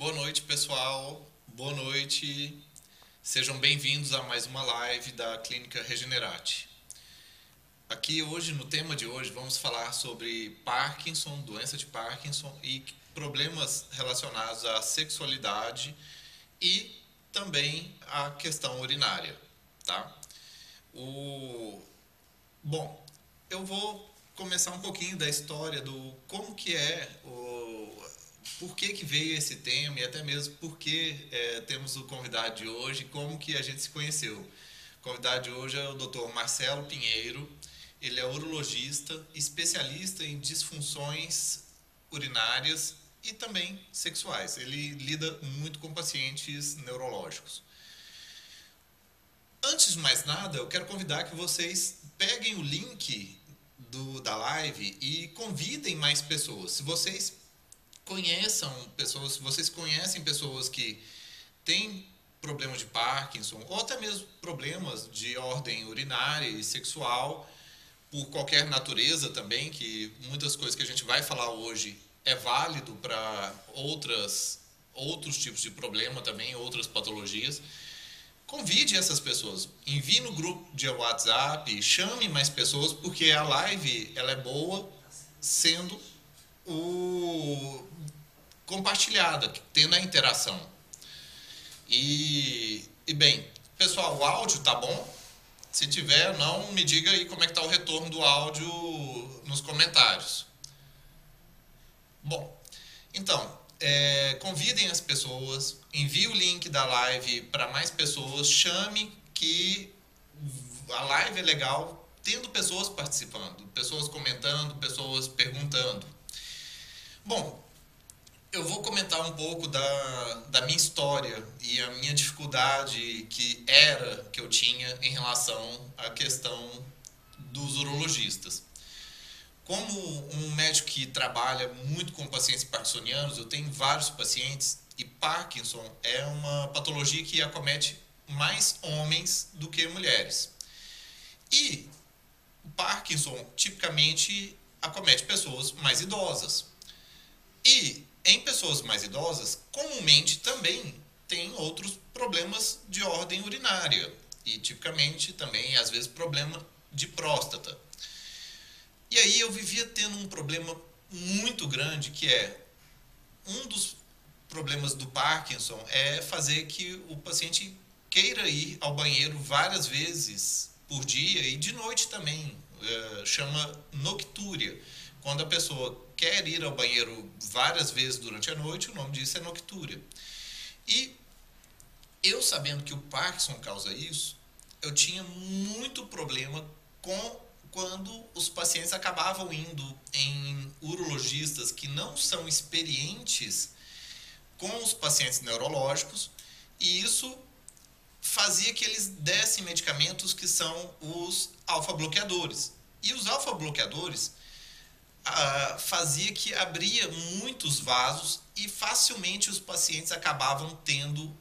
Boa noite, pessoal. Boa noite. Sejam bem-vindos a mais uma live da Clínica Regenerate. Aqui hoje, no tema de hoje, vamos falar sobre Parkinson, doença de Parkinson e problemas relacionados à sexualidade e também à questão urinária, tá? O bom, eu vou começar um pouquinho da história do como que é o por que, que veio esse tema e até mesmo por que é, temos o convidado de hoje, como que a gente se conheceu. O convidado de hoje é o Dr. Marcelo Pinheiro. Ele é urologista, especialista em disfunções urinárias e também sexuais. Ele lida muito com pacientes neurológicos. Antes de mais nada, eu quero convidar que vocês peguem o link do, da live e convidem mais pessoas. Se vocês conheçam pessoas, vocês conhecem pessoas que têm problemas de Parkinson ou até mesmo problemas de ordem urinária e sexual, por qualquer natureza também, que muitas coisas que a gente vai falar hoje é válido para outras outros tipos de problema também, outras patologias. Convide essas pessoas, envie no grupo de WhatsApp, chame mais pessoas, porque a live ela é boa sendo o compartilhada, tendo a interação. E, e bem, pessoal, o áudio tá bom? Se tiver, não me diga aí como é que tá o retorno do áudio nos comentários. Bom, então, é, convidem as pessoas, envie o link da live para mais pessoas, chame que a live é legal tendo pessoas participando, pessoas comentando, pessoas perguntando. Bom, eu vou comentar um pouco da, da minha história e a minha dificuldade que era, que eu tinha em relação à questão dos urologistas. Como um médico que trabalha muito com pacientes parkinsonianos, eu tenho vários pacientes e Parkinson é uma patologia que acomete mais homens do que mulheres. E Parkinson tipicamente acomete pessoas mais idosas. E em pessoas mais idosas, comumente também tem outros problemas de ordem urinária e tipicamente também às vezes problema de próstata. E aí eu vivia tendo um problema muito grande que é um dos problemas do Parkinson é fazer que o paciente queira ir ao banheiro várias vezes por dia e de noite também, é, chama noctúria. Quando a pessoa quer ir ao banheiro várias vezes durante a noite, o nome disso é noctúria. E eu sabendo que o Parkinson causa isso, eu tinha muito problema com quando os pacientes acabavam indo em urologistas que não são experientes com os pacientes neurológicos e isso fazia que eles dessem medicamentos que são os alfa-bloqueadores. E os alfa-bloqueadores fazia que abria muitos vasos e facilmente os pacientes acabavam tendo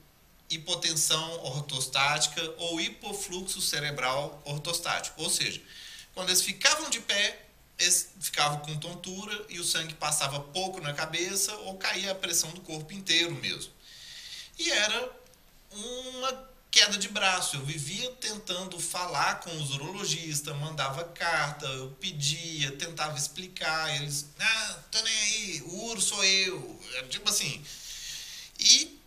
hipotensão ortostática ou hipofluxo cerebral ortostático, ou seja, quando eles ficavam de pé, eles ficavam com tontura e o sangue passava pouco na cabeça ou caía a pressão do corpo inteiro mesmo. E era uma queda de braço. Eu vivia tentando falar com os urologistas, mandava carta, eu pedia, tentava explicar. Eles, ah, tô nem aí, o uro sou eu. Era tipo assim. E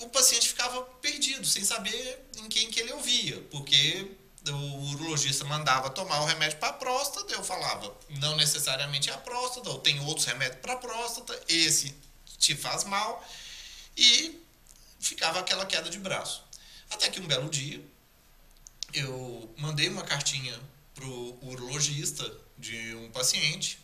o paciente ficava perdido, sem saber em quem que ele ouvia, porque o urologista mandava tomar o remédio para a próstata, eu falava, não necessariamente é a próstata, ou tem outros remédios para a próstata, esse te faz mal, e ficava aquela queda de braço. Até que um belo dia, eu mandei uma cartinha para o urologista de um paciente,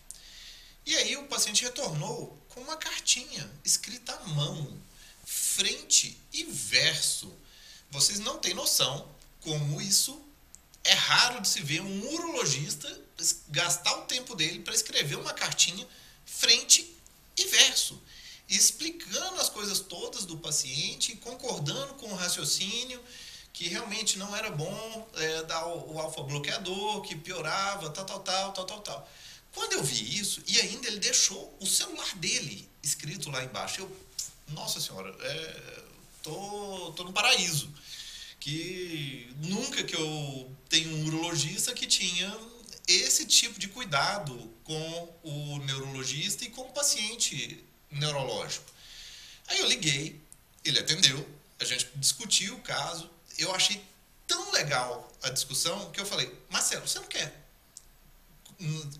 e aí o paciente retornou com uma cartinha escrita à mão, frente e verso. Vocês não têm noção como isso é raro de se ver um urologista gastar o tempo dele para escrever uma cartinha frente e verso, explicando as coisas todas do paciente, concordando com o raciocínio, que realmente não era bom é, dar o, o alfa-bloqueador, que piorava, tal, tal, tal, tal, tal, tal. Quando eu vi isso, e ainda ele deixou o celular dele escrito lá embaixo, eu nossa senhora, é, tô, tô no paraíso. Que nunca que eu tenho um urologista que tinha esse tipo de cuidado com o neurologista e com o paciente neurológico. Aí eu liguei, ele atendeu, a gente discutiu o caso. Eu achei tão legal a discussão que eu falei: Marcelo, você não quer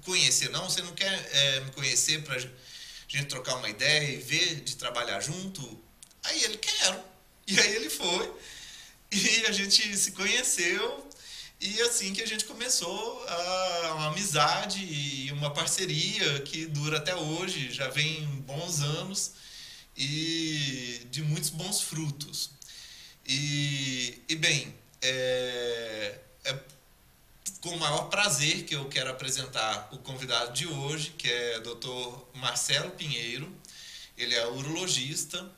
conhecer, não? Você não quer é, me conhecer para gente trocar uma ideia e ver de trabalhar junto? Aí ele: Quero. E aí ele foi. E a gente se conheceu e assim que a gente começou a, uma amizade e uma parceria que dura até hoje, já vem bons anos e de muitos bons frutos. E, e bem, é, é com o maior prazer que eu quero apresentar o convidado de hoje, que é o Dr. Marcelo Pinheiro. Ele é urologista,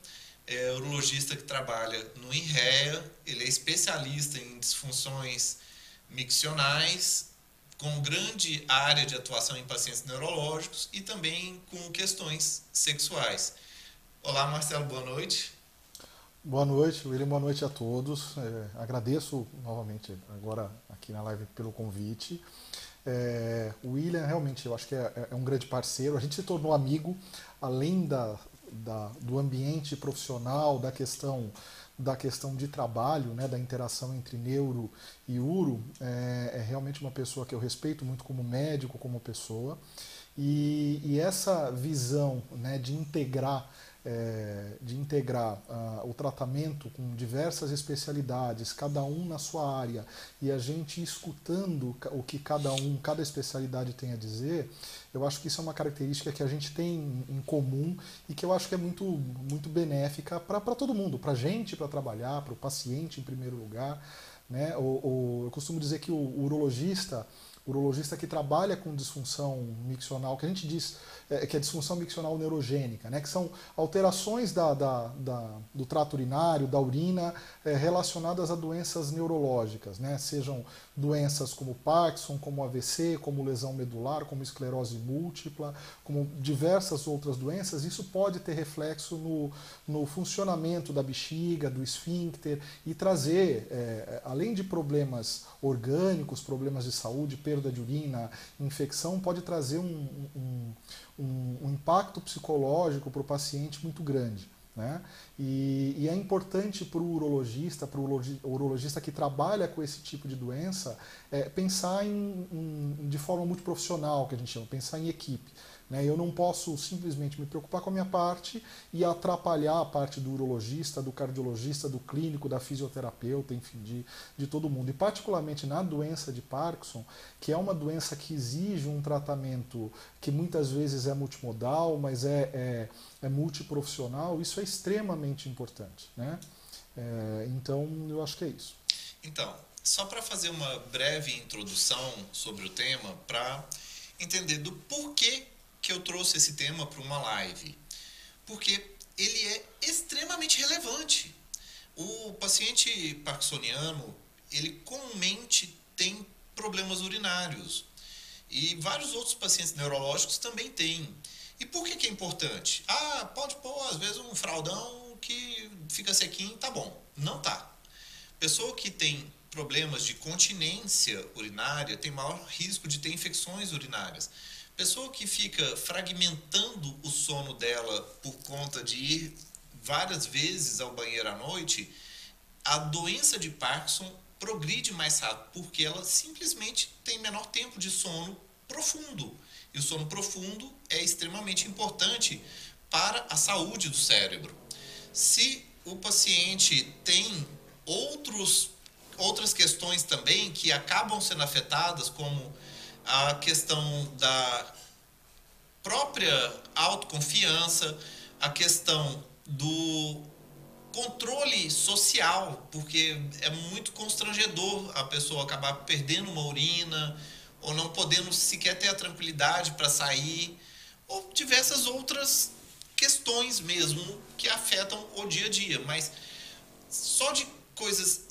é urologista que trabalha no INREA, ele é especialista em disfunções miccionais, com grande área de atuação em pacientes neurológicos e também com questões sexuais. Olá, Marcelo, boa noite. Boa noite, William, boa noite a todos. É, agradeço novamente agora aqui na live pelo convite. É, o William realmente eu acho que é, é, um grande parceiro. A gente se tornou amigo, além da, da, do ambiente profissional, da questão da questão de trabalho, né, da interação entre neuro e uro, é, é, realmente uma pessoa que eu respeito muito como médico, como pessoa. E, e essa visão né, de integrar é, de integrar uh, o tratamento com diversas especialidades, cada um na sua área, e a gente escutando o que cada um, cada especialidade tem a dizer, eu acho que isso é uma característica que a gente tem em comum e que eu acho que é muito, muito benéfica para todo mundo, para a gente, para trabalhar, para o paciente em primeiro lugar. Né? O, o, eu costumo dizer que o, o urologista urologista que trabalha com disfunção miccional, que a gente diz é, que é disfunção miccional neurogênica, né, que são alterações da, da, da do trato urinário, da urina, é, relacionadas a doenças neurológicas, né, sejam doenças como Parkinson, como AVC, como lesão medular, como esclerose múltipla, como diversas outras doenças, isso pode ter reflexo no, no funcionamento da bexiga, do esfíncter e trazer, é, além de problemas orgânicos, problemas de saúde, perda de urina, infecção, pode trazer um, um, um, um impacto psicológico para o paciente muito grande. Né? E, e, é importante para o urologista, para o urologista que trabalha com esse tipo de doença, é, pensar em, em, de forma muito profissional, que a gente chama, pensar em equipe. Né? Eu não posso simplesmente me preocupar com a minha parte e atrapalhar a parte do urologista, do cardiologista, do clínico, da fisioterapeuta, enfim, de, de todo mundo. E particularmente na doença de Parkinson, que é uma doença que exige um tratamento que muitas vezes é multimodal, mas é, é, é multiprofissional, isso é extremamente importante. Né? É, então, eu acho que é isso. Então, só para fazer uma breve introdução sobre o tema, para entender do porquê que eu trouxe esse tema para uma live? Porque ele é extremamente relevante. O paciente parkinsoniano, ele comumente tem problemas urinários. E vários outros pacientes neurológicos também têm. E por que, que é importante? Ah, pode pôr, às vezes, um fraldão que fica sequinho, tá bom. Não tá. Pessoa que tem problemas de continência urinária tem maior risco de ter infecções urinárias. Pessoa que fica fragmentando o sono dela por conta de ir várias vezes ao banheiro à noite, a doença de Parkinson progride mais rápido, porque ela simplesmente tem menor tempo de sono profundo. E o sono profundo é extremamente importante para a saúde do cérebro. Se o paciente tem outros, outras questões também que acabam sendo afetadas, como a questão da própria autoconfiança, a questão do controle social, porque é muito constrangedor a pessoa acabar perdendo uma urina ou não podendo sequer ter a tranquilidade para sair, ou diversas outras questões mesmo que afetam o dia a dia, mas só de coisas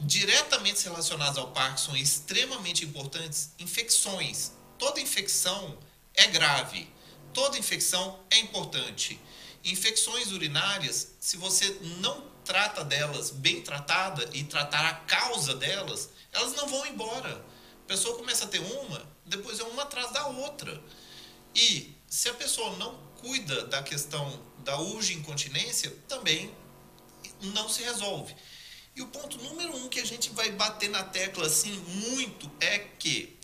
diretamente relacionadas ao Parkinson extremamente importantes, infecções. Toda infecção é grave, toda infecção é importante. Infecções urinárias, se você não trata delas bem tratada e tratar a causa delas, elas não vão embora. A pessoa começa a ter uma, depois é uma atrás da outra. E se a pessoa não cuida da questão da urge incontinência, também não se resolve. E o ponto número um que a gente vai bater na tecla assim muito é que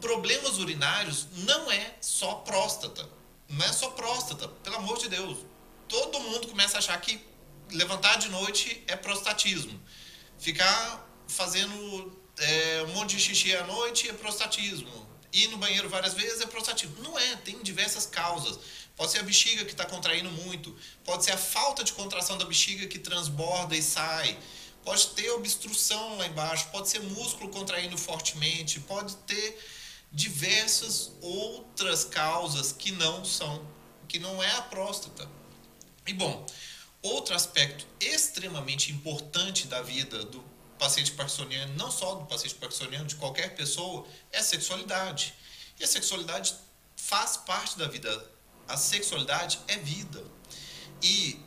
problemas urinários não é só próstata. Não é só próstata, pelo amor de Deus. Todo mundo começa a achar que levantar de noite é prostatismo. Ficar fazendo é, um monte de xixi à noite é prostatismo. Ir no banheiro várias vezes é prostatismo. Não é, tem diversas causas. Pode ser a bexiga que está contraindo muito, pode ser a falta de contração da bexiga que transborda e sai, pode ter obstrução lá embaixo, pode ser músculo contraindo fortemente, pode ter diversas outras causas que não são, que não é a próstata. E bom, outro aspecto extremamente importante da vida do paciente parkinsoniano, não só do paciente parkinsoniano, de qualquer pessoa, é a sexualidade. E a sexualidade faz parte da vida a sexualidade é vida. E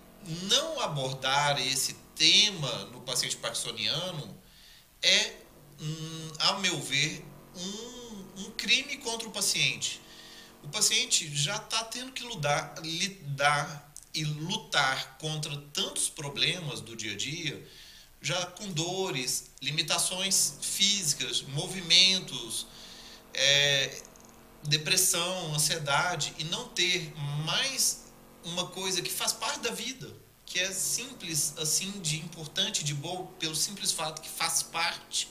não abordar esse tema no paciente parkinsoniano é, hum, a meu ver, um, um crime contra o paciente. O paciente já está tendo que lidar, lidar e lutar contra tantos problemas do dia a dia, já com dores, limitações físicas, movimentos, é, depressão, ansiedade e não ter mais uma coisa que faz parte da vida, que é simples assim de importante, de boa, pelo simples fato que faz parte.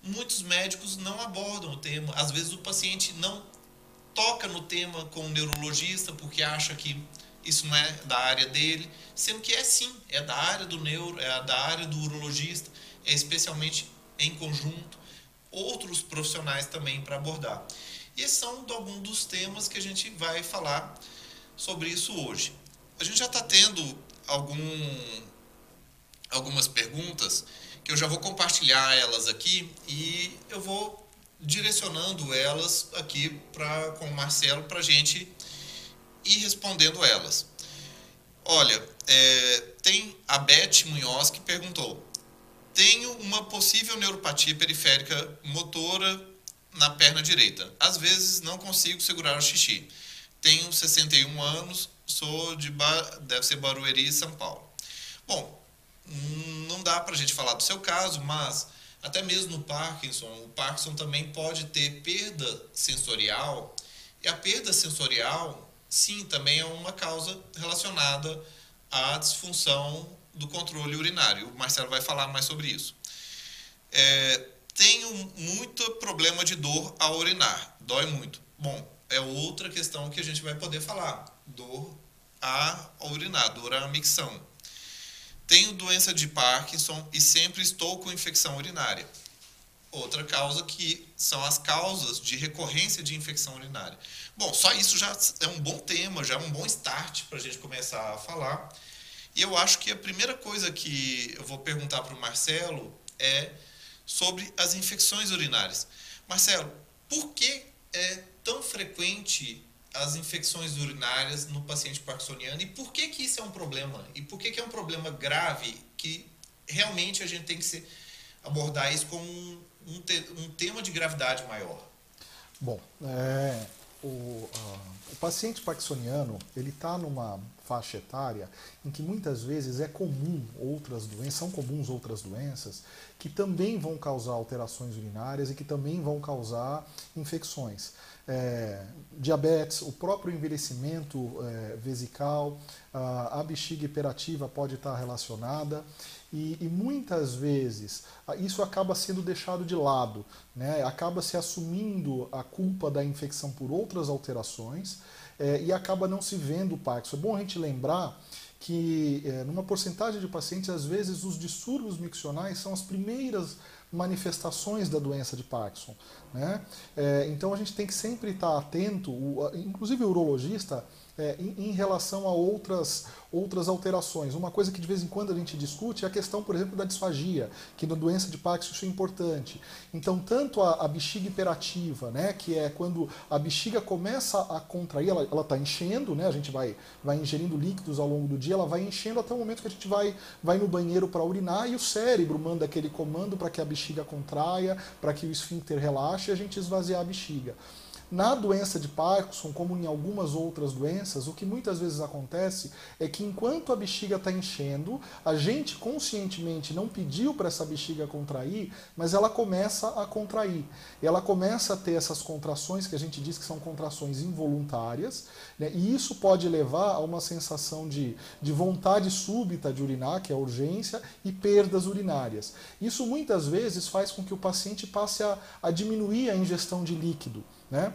Muitos médicos não abordam o tema. Às vezes o paciente não toca no tema com o neurologista porque acha que isso não é da área dele, sendo que é sim, é da área do neuro, é da área do urologista, é especialmente em conjunto outros profissionais também para abordar. E esses são alguns dos temas que a gente vai falar sobre isso hoje. A gente já está tendo algum, algumas perguntas que eu já vou compartilhar elas aqui e eu vou direcionando elas aqui pra, com o Marcelo para a gente ir respondendo elas. Olha, é, tem a Beth Munhoz que perguntou: tenho uma possível neuropatia periférica motora na perna direita. Às vezes não consigo segurar o xixi. Tenho 61 anos, sou de ba... deve ser Barueri, São Paulo. Bom, não dá para a gente falar do seu caso, mas até mesmo no Parkinson, o Parkinson também pode ter perda sensorial. E a perda sensorial, sim, também é uma causa relacionada à disfunção do controle urinário. O Marcelo vai falar mais sobre isso. É, tenho muito problema de dor ao urinar, dói muito. Bom, é outra questão que a gente vai poder falar. Dor a urinar, dor à micção. Tenho doença de Parkinson e sempre estou com infecção urinária. Outra causa que são as causas de recorrência de infecção urinária. Bom, só isso já é um bom tema, já é um bom start para a gente começar a falar. E eu acho que a primeira coisa que eu vou perguntar para o Marcelo é sobre as infecções urinárias. Marcelo, por que é tão frequente as infecções urinárias no paciente parkinsoniano e por que, que isso é um problema? E por que, que é um problema grave que realmente a gente tem que abordar isso como um, te, um tema de gravidade maior? Bom, é, o, uh, o paciente parkinsoniano ele está numa faixa etária em que muitas vezes é comum outras doenças, são comuns outras doenças que também vão causar alterações urinárias e que também vão causar infecções. É, diabetes, o próprio envelhecimento é, vesical, a, a bexiga hiperativa pode estar relacionada e, e, muitas vezes isso acaba sendo deixado de lado, né? acaba se assumindo a culpa da infecção por outras alterações é, e acaba não se vendo o Parkinson. É bom a gente lembrar que é, numa porcentagem de pacientes, às vezes os distúrbios miccionais são as primeiras manifestações da doença de Parkinson. Né? É, então a gente tem que sempre estar atento, o, inclusive o urologista, é, em, em, relação a outras, outras alterações. Uma coisa que de vez em quando a gente discute é a questão, por exemplo, da disfagia, que na doença de Parkinson isso é importante. Então, tanto a, a bexiga hiperativa, né, que é quando a bexiga começa a contrair, ela está enchendo, né, a gente vai, vai ingerindo líquidos ao longo do dia, ela vai enchendo até o momento que a gente vai, vai no banheiro para urinar e o cérebro manda aquele comando para que a bexiga contraia, para que o esfíncter relaxe e a gente esvaziar a bexiga. Na doença de Parkinson, como em algumas outras doenças, o que muitas vezes acontece é que enquanto a bexiga está enchendo, a gente conscientemente não pediu para essa bexiga contrair, mas ela começa a contrair. Ela começa a ter essas contrações que a gente diz que são contrações involuntárias, né? e isso pode levar a uma sensação de, de vontade súbita de urinar, que é a urgência, e perdas urinárias. Isso muitas vezes faz com que o paciente passe a, a diminuir a ingestão de líquido. Né?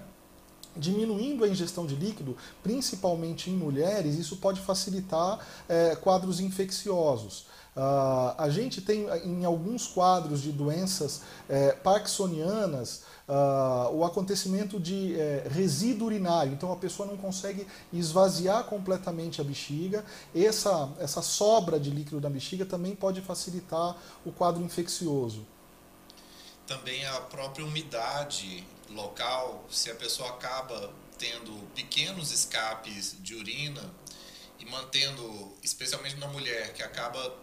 Diminuindo a ingestão de líquido, principalmente em mulheres, isso pode facilitar é, quadros infecciosos. Uh, a gente tem em alguns quadros de doenças é, parkinsonianas uh, o acontecimento de é, resíduo urinário, então a pessoa não consegue esvaziar completamente a bexiga. Essa, essa sobra de líquido da bexiga também pode facilitar o quadro infeccioso. Também a própria umidade local, se a pessoa acaba tendo pequenos escapes de urina e mantendo, especialmente na mulher, que acaba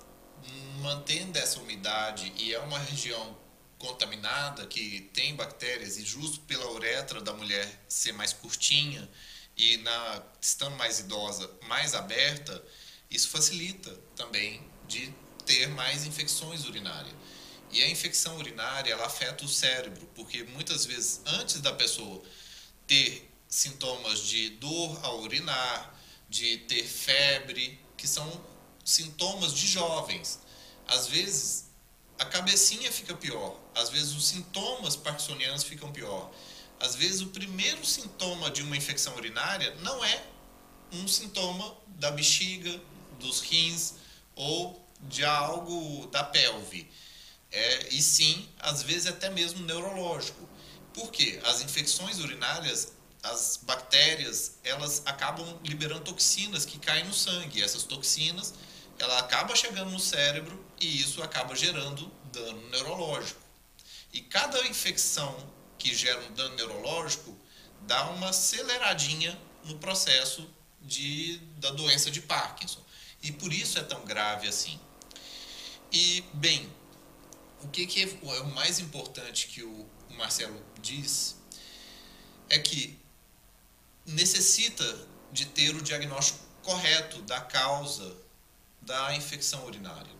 mantendo essa umidade e é uma região contaminada que tem bactérias e justo pela uretra da mulher ser mais curtinha e na estando mais idosa, mais aberta, isso facilita também de ter mais infecções urinárias. E a infecção urinária, ela afeta o cérebro, porque muitas vezes antes da pessoa ter sintomas de dor ao urinar, de ter febre, que são sintomas de jovens. Às vezes a cabecinha fica pior, às vezes os sintomas parkinsonianos ficam pior. Às vezes o primeiro sintoma de uma infecção urinária não é um sintoma da bexiga, dos rins ou de algo da pelve é, e sim, às vezes até mesmo neurológico. Por quê? As infecções urinárias, as bactérias, elas acabam liberando toxinas que caem no sangue. Essas toxinas, ela acaba chegando no cérebro e isso acaba gerando dano neurológico. E cada infecção que gera um dano neurológico dá uma aceleradinha no processo de, da doença de Parkinson. E por isso é tão grave assim. E, bem, o que, que é o mais importante que o Marcelo diz é que necessita de ter o diagnóstico correto da causa da infecção urinária.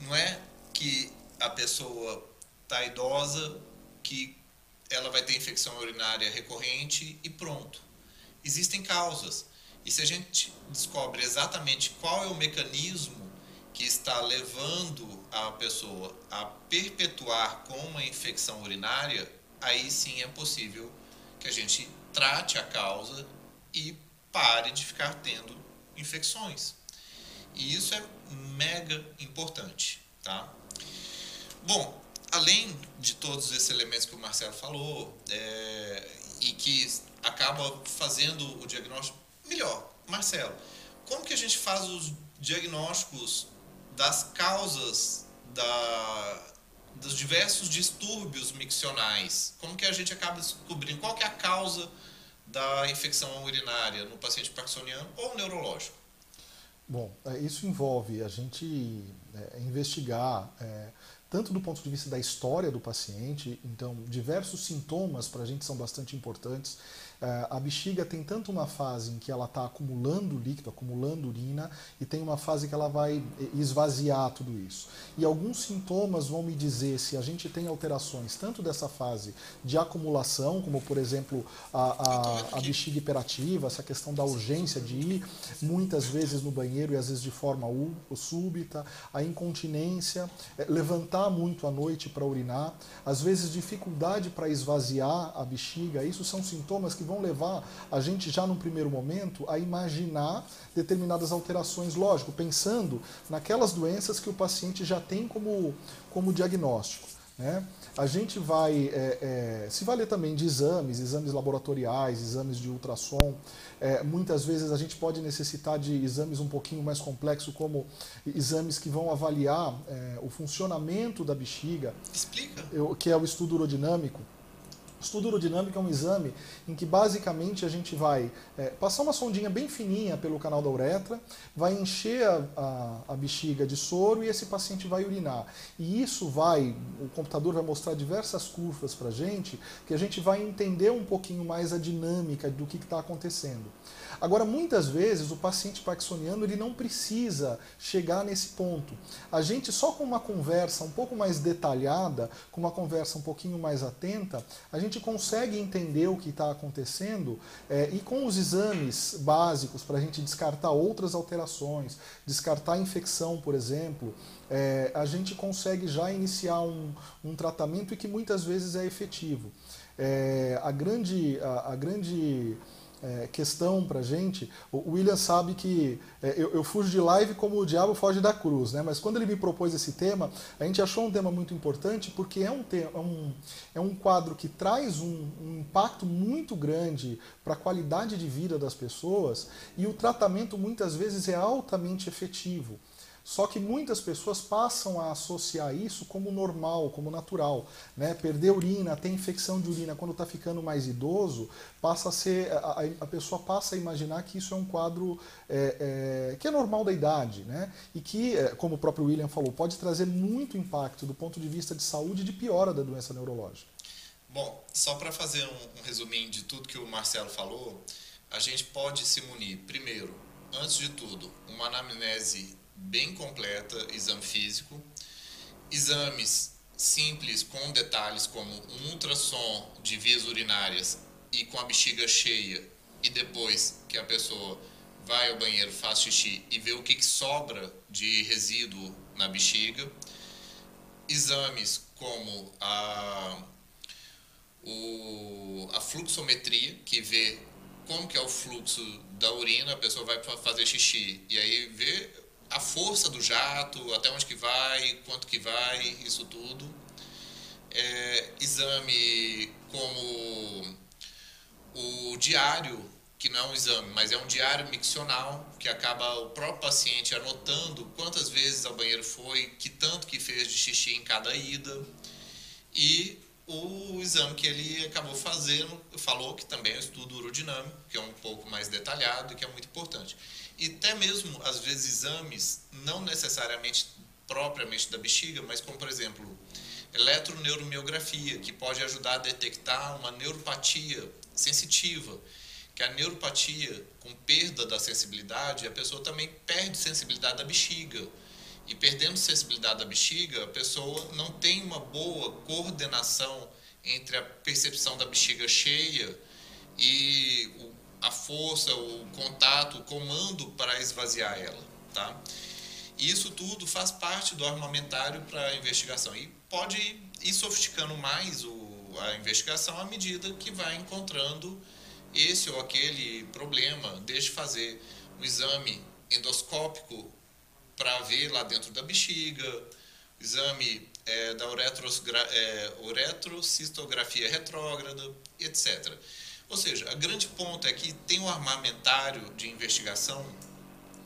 Não é que a pessoa está idosa, que ela vai ter infecção urinária recorrente e pronto. Existem causas. E se a gente descobre exatamente qual é o mecanismo que está levando a pessoa a perpetuar com uma infecção urinária, aí sim é possível que a gente trate a causa e pare de ficar tendo infecções. E isso é mega importante, tá? Bom, além de todos esses elementos que o Marcelo falou é, e que acaba fazendo o diagnóstico melhor, Marcelo, como que a gente faz os diagnósticos das causas da, dos diversos distúrbios miccionais. Como que a gente acaba descobrindo qual que é a causa da infecção urinária no paciente parkinsoniano ou neurológico? Bom, é, isso envolve a gente é, investigar é, tanto do ponto de vista da história do paciente, então diversos sintomas para a gente são bastante importantes. É, a bexiga tem tanto uma fase em que ela está acumulando líquido, acumulando urina, e tem uma fase que ela vai esvaziar tudo isso. E alguns sintomas vão me dizer se a gente tem alterações tanto dessa fase de acumulação, como por exemplo a, a, a bexiga hiperativa, essa questão da urgência de ir muitas vezes no banheiro e às vezes de forma súbita, a incontinência, é, levantar muito à noite para urinar, às vezes dificuldade para esvaziar a bexiga, isso são sintomas que vão levar a gente já num primeiro momento a imaginar determinadas alterações, lógico, pensando naquelas doenças que o paciente já tem como, como diagnóstico. Né? A gente vai é, é, se valer também de exames, exames laboratoriais, exames de ultrassom. É, muitas vezes a gente pode necessitar de exames um pouquinho mais complexos, como exames que vão avaliar é, o funcionamento da bexiga. Explica. Que é o estudo urodinâmico. Estudo urodinâmico é um exame em que basicamente a gente vai é, passar uma sondinha bem fininha pelo canal da uretra, vai encher a, a, a, bexiga de soro e esse paciente vai urinar. E isso vai, o computador vai mostrar diversas curvas para a gente, que a gente vai entender um pouquinho mais a dinâmica do que está acontecendo. Agora, muitas vezes, o paciente parkinsoniano ele não precisa chegar nesse ponto. A gente, só com uma conversa um pouco mais detalhada, com uma conversa um pouquinho mais atenta, a gente consegue entender o que está acontecendo é, e com os exames básicos para a gente descartar outras alterações, descartar infecção, por exemplo, é, a gente consegue já iniciar um, um tratamento e que muitas vezes é efetivo. É, a grande, a, a grande é, questão para gente. O William sabe que é, eu, eu, fujo de live como o diabo foge da cruz, né? Mas quando ele me propôs esse tema, a gente achou um tema muito importante porque é um, é um, é um quadro que traz um, um impacto muito grande para a qualidade de vida das pessoas e o tratamento muitas vezes é altamente efetivo. Só que muitas pessoas passam a associar isso como normal, como natural. Né? Perder urina, ter infecção de urina quando está ficando mais idoso, passa a ser. A, a, pessoa passa a imaginar que isso é um quadro é, é, que é normal da idade, né? E que, é, como o próprio William falou, pode trazer muito impacto do ponto de vista de saúde e de piora da doença neurológica. Bom, só para fazer um, um resuminho de tudo que o Marcelo falou, a gente pode se munir, primeiro, antes de tudo, uma anamnese bem completa, exame físico, exames simples com detalhes como um ultrassom de vias urinárias e com a bexiga cheia e depois que a pessoa vai ao banheiro, faz xixi e vê o que, que sobra de resíduo na bexiga. Exames como a, o, a fluxometria, que vê como que é o fluxo da urina, a pessoa vai fazer xixi e aí vê a força do jato, até onde que vai, quanto que vai, isso tudo. É, exame como o diário, que não é um exame, mas é um diário miccional, que acaba o próprio paciente anotando quantas vezes ao banheiro foi, que tanto que fez de xixi em cada ida. E o exame que ele acabou fazendo, falou que também é um estudo urodinâmico, que é um pouco mais detalhado e que é muito importante. E até mesmo, às vezes, exames, não necessariamente propriamente da bexiga, mas como, por exemplo, eletroneuromiografia, que pode ajudar a detectar uma neuropatia sensitiva, que a neuropatia, com perda da sensibilidade, a pessoa também perde sensibilidade da bexiga. E perdendo sensibilidade da bexiga, a pessoa não tem uma boa coordenação entre a percepção da bexiga cheia e o a força, o contato, o comando para esvaziar ela, tá? Isso tudo faz parte do armamentário para a investigação e pode ir sofisticando mais o, a investigação à medida que vai encontrando esse ou aquele problema, desde fazer um exame endoscópico para ver lá dentro da bexiga, exame é, da é, uretrocistografia retrógrada, etc. Ou seja, a grande ponto é que tem um armamentário de investigação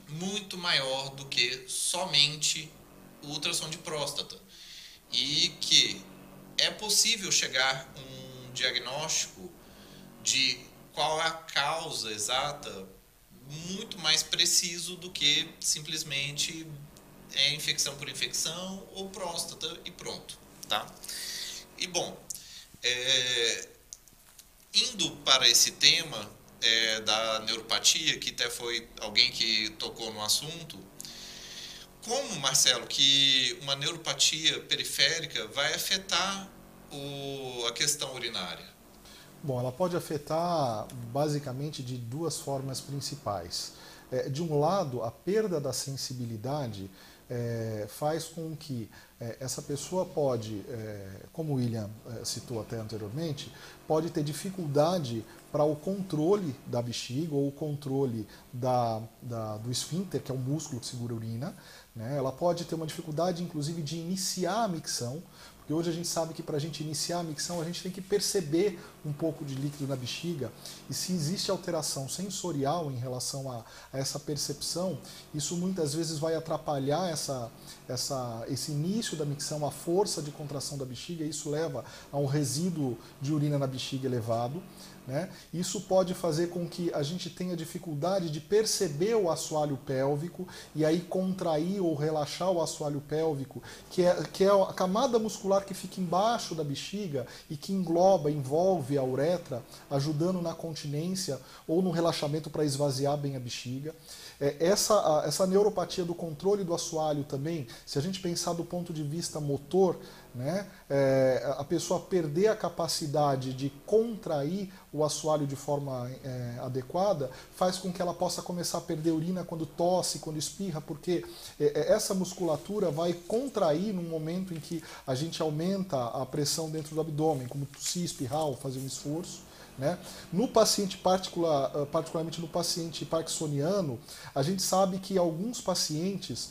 muito maior do que somente o ultrassom de próstata. E que é possível chegar um diagnóstico de qual é a causa exata muito mais preciso do que simplesmente é infecção por infecção ou próstata e pronto, tá? E bom, é, indo para esse tema é, da neuropatia, que até foi alguém que tocou no assunto, como, Marcelo, que uma neuropatia periférica vai afetar o, a questão urinária? Bom, ela pode afetar basicamente de duas formas principais. É, de um lado, a perda da sensibilidade é, faz com que essa pessoa pode, é, como o William é, citou até anteriormente, pode ter dificuldade para o controle da bexiga ou o controle da, da, do esfíncter, que é o músculo que segura a urina. Né? Ela pode ter uma dificuldade, inclusive, de iniciar a micção, E hoje a gente sabe que para a gente iniciar a micção, a gente tem que perceber um pouco de líquido na bexiga. E se existe alteração sensorial em relação a, a essa percepção, isso muitas vezes vai atrapalhar essa, essa, esse início da micção, a força de contração da bexiga, e isso leva a um resíduo de urina na bexiga elevado. Né? Isso pode fazer com que a gente tenha dificuldade de perceber o assoalho pélvico e aí contrair ou relaxar o assoalho pélvico, que é, que é a camada muscular que fica embaixo da bexiga e que engloba, envolve a uretra, ajudando na continência ou no relaxamento para esvaziar bem a bexiga. É, essa, essa neuropatia do controle do assoalho também, se a gente pensar do ponto de vista motor, né, é, a pessoa perder a capacidade de contrair o assoalho de forma é, adequada faz com que ela possa começar a perder urina quando tosse, quando espirra, porque é, é, essa musculatura vai contrair no momento em que a gente aumenta a pressão dentro do abdômen, como tossir, espirrar ou fazer um esforço. Né? No paciente, particular, ah, particularmente no paciente parkinsoniano, a gente sabe que alguns pacientes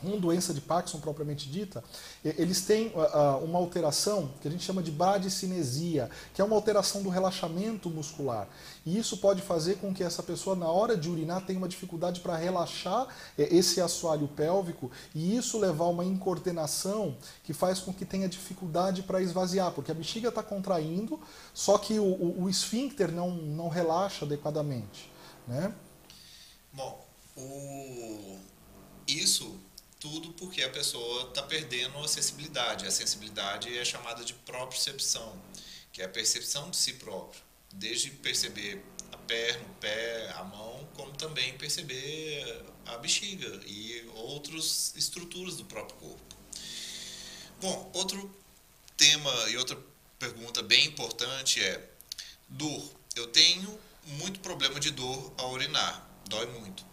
com doença de Parkinson propriamente dita, eles têm uh, uma alteração que a gente chama de bradicinesia, que é uma alteração do relaxamento muscular. E isso pode fazer com que essa pessoa, na hora de urinar, tenha uma dificuldade para relaxar esse assoalho pélvico e isso levar a uma incoordenação que faz com que tenha dificuldade para esvaziar, porque a bexiga está contraindo, só que o, o, o esfíncter não, não relaxa adequadamente. Né? Bom, o... isso tudo porque a pessoa está perdendo a sensibilidade. A sensibilidade é chamada de propriocepção, que é a percepção de si próprio. Desde perceber a perna, o pé, a mão, como também perceber a bexiga e outras estruturas do próprio corpo. Bom, outro tema e outra pergunta bem importante é dor. Eu tenho muito problema de dor ao urinar, dói muito.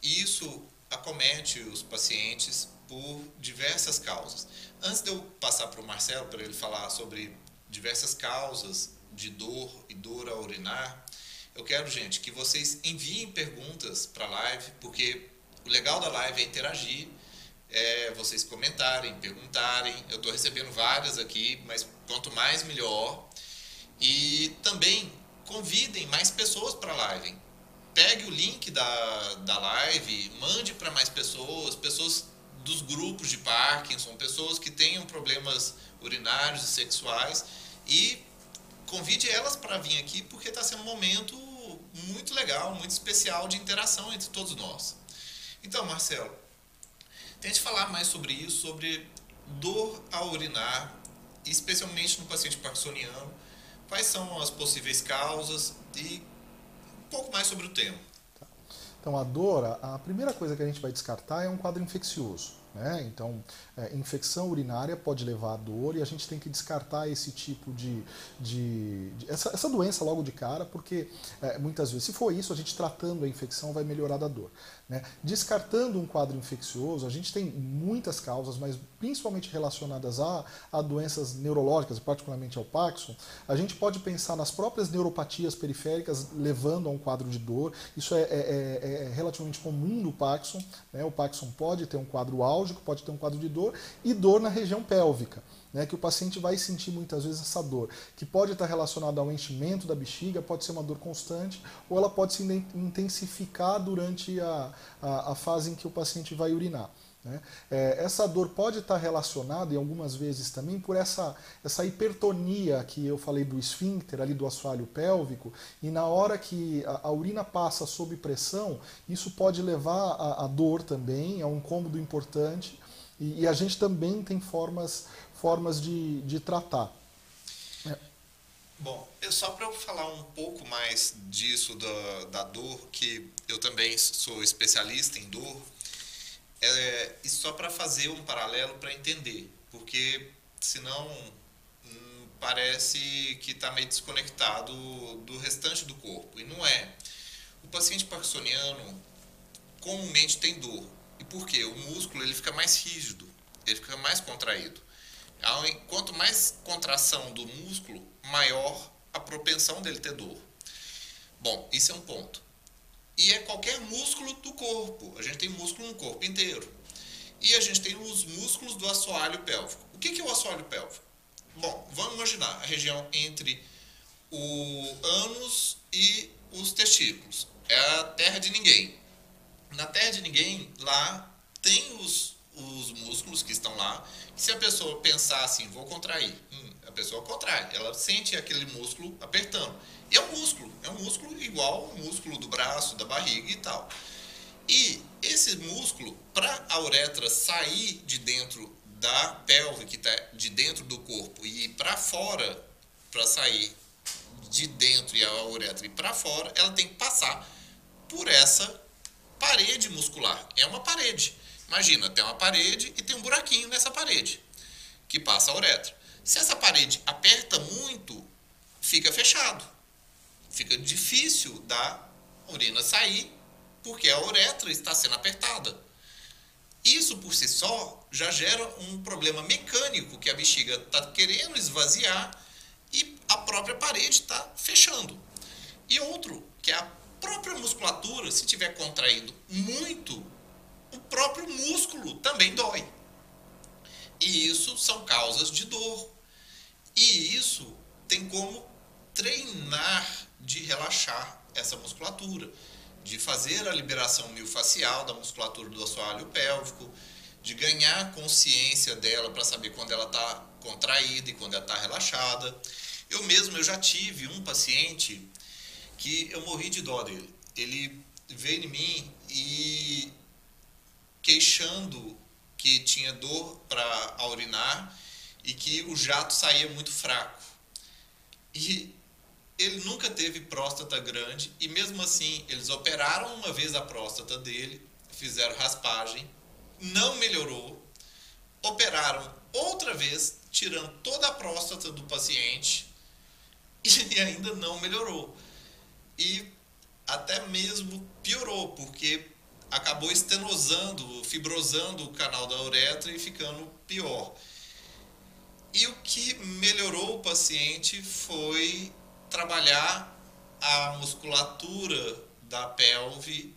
Isso acomete os pacientes por diversas causas. Antes de eu passar para o Marcelo para ele falar sobre diversas causas de dor e dor a urinar, eu quero, gente, que vocês enviem perguntas para a live, porque o legal da live é interagir, é vocês comentarem, perguntarem. Eu estou recebendo várias aqui, mas quanto mais melhor. E também convidem mais pessoas para a live pegue o link da, da live, mande para mais pessoas, pessoas dos grupos de Parkinson, pessoas que tenham problemas urinários e sexuais e convide elas para vir aqui porque está sendo um momento muito legal, muito especial de interação entre todos nós. Então, Marcelo, tente falar mais sobre isso, sobre dor ao urinar, especialmente no paciente parkinsoniano, quais são as possíveis causas e pouco mais sobre o tema. Tá. Então, a dor, a primeira coisa que a gente vai descartar é um quadro infeccioso. Né? Então, é, infecção urinária pode levar a dor e a gente tem que descartar esse tipo de. de, de essa, essa, doença logo de cara, porque é, muitas vezes, se for isso, a gente tratando a infecção vai melhorar da dor. Né? Descartando um quadro infeccioso, a gente tem muitas causas, mas principalmente relacionadas a, a doenças neurológicas, particularmente ao Parkinson, a gente pode pensar nas próprias neuropatias periféricas levando a um quadro de dor. Isso é, é, é, é relativamente comum no Parkinson. Né? O Parkinson pode ter um quadro álgico, pode ter um quadro de dor e dor na região pélvica né, que o paciente vai sentir muitas vezes essa dor, que pode estar relacionada ao enchimento da bexiga, pode ser uma dor constante, ou ela pode se intensificar durante a, a, a fase em que o paciente vai urinar. Né? É, essa dor pode estar relacionada, e algumas vezes também, por essa, essa hipertonia que eu falei do esfíncter, ali do assoalho pélvico, e na hora que a, a urina passa sob pressão, isso pode levar a, a dor também, é um cômodo importante, e, e a gente também tem formas formas de, de tratar. É. Bom, eu, só para eu falar um pouco mais disso da, da dor, que eu também sou especialista em dor, é, e só para fazer um paralelo para entender, porque senão hum, parece que está meio desconectado do restante do corpo, e não é. O paciente parkinsoniano comumente tem dor. E por quê? O músculo ele fica mais rígido, ele fica mais contraído. Quanto mais contração do músculo, maior a propensão dele ter dor. Bom, isso é um ponto. E é qualquer músculo do corpo. A gente tem músculo no corpo inteiro. E a gente tem os músculos do assoalho pélvico. O que, é o assoalho pélvico? Bom, vamos imaginar a região entre o ânus e os testículos. É a terra de ninguém. Na terra de ninguém, lá tem os, os músculos que estão lá. Se a pessoa pensar assim, vou contrair, hum, a pessoa contrai, ela sente aquele músculo apertando. E é um músculo, é um músculo igual o músculo do braço, da barriga e tal. E esse músculo, para a uretra sair de dentro da pelve, que está de dentro do corpo, e para fora, para sair de dentro e a uretra ir para fora, ela tem que passar por essa parede muscular. É uma parede. Imagina, tem uma parede e tem um buraquinho nessa parede que passa a uretra. Se essa parede aperta muito, fica fechado. Fica difícil da urina sair porque a uretra está sendo apertada. Isso por si só já gera um problema mecânico que a bexiga está querendo esvaziar e a própria parede está fechando. E outro, que é a própria musculatura, se tiver contraído muito, o próprio músculo também dói. E isso são causas de dor. E isso tem como treinar de relaxar essa musculatura, de fazer a liberação miofascial da musculatura do assoalho pélvico, de ganhar consciência dela para saber quando ela está contraída e quando ela está relaxada. Eu mesmo eu já tive um paciente que eu morri de dó dele. Ele veio em mim e queixando que tinha dor para urinar e que o jato saía muito fraco. E ele nunca teve próstata grande e mesmo assim eles operaram uma vez a próstata dele, fizeram raspagem, não melhorou, operaram outra vez, tirando toda a próstata do paciente e ainda não melhorou. E até mesmo piorou, porque acabou estenosando, fibrosando o canal da uretra e ficando pior. E o que melhorou o paciente foi trabalhar a musculatura da pelve,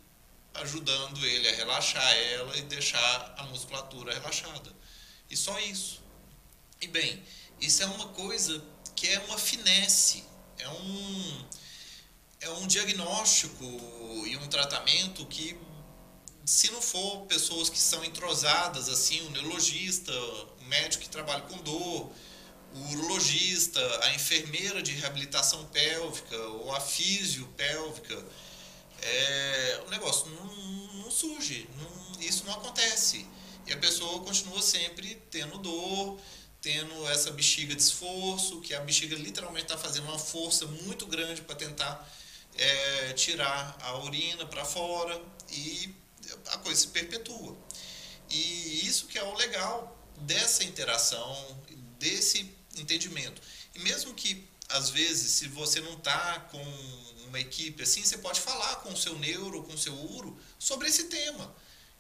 ajudando ele a relaxar ela e deixar a musculatura relaxada. E só isso. E bem, isso é uma coisa que é uma finesse, é um, é um diagnóstico e um tratamento que se não for pessoas que são entrosadas, assim, o neurologista, o médico que trabalha com dor, o urologista, a enfermeira de reabilitação pélvica ou a físio pélvica, é, o negócio não, não surge, não, isso não acontece. E a pessoa continua sempre tendo dor, tendo essa bexiga de esforço, que a bexiga literalmente está fazendo uma força muito grande para tentar é, tirar a urina para fora e a coisa se perpetua. E isso que é o legal dessa interação, desse entendimento. E mesmo que, às vezes, se você não está com uma equipe assim, você pode falar com o seu neuro, com o seu uro, sobre esse tema.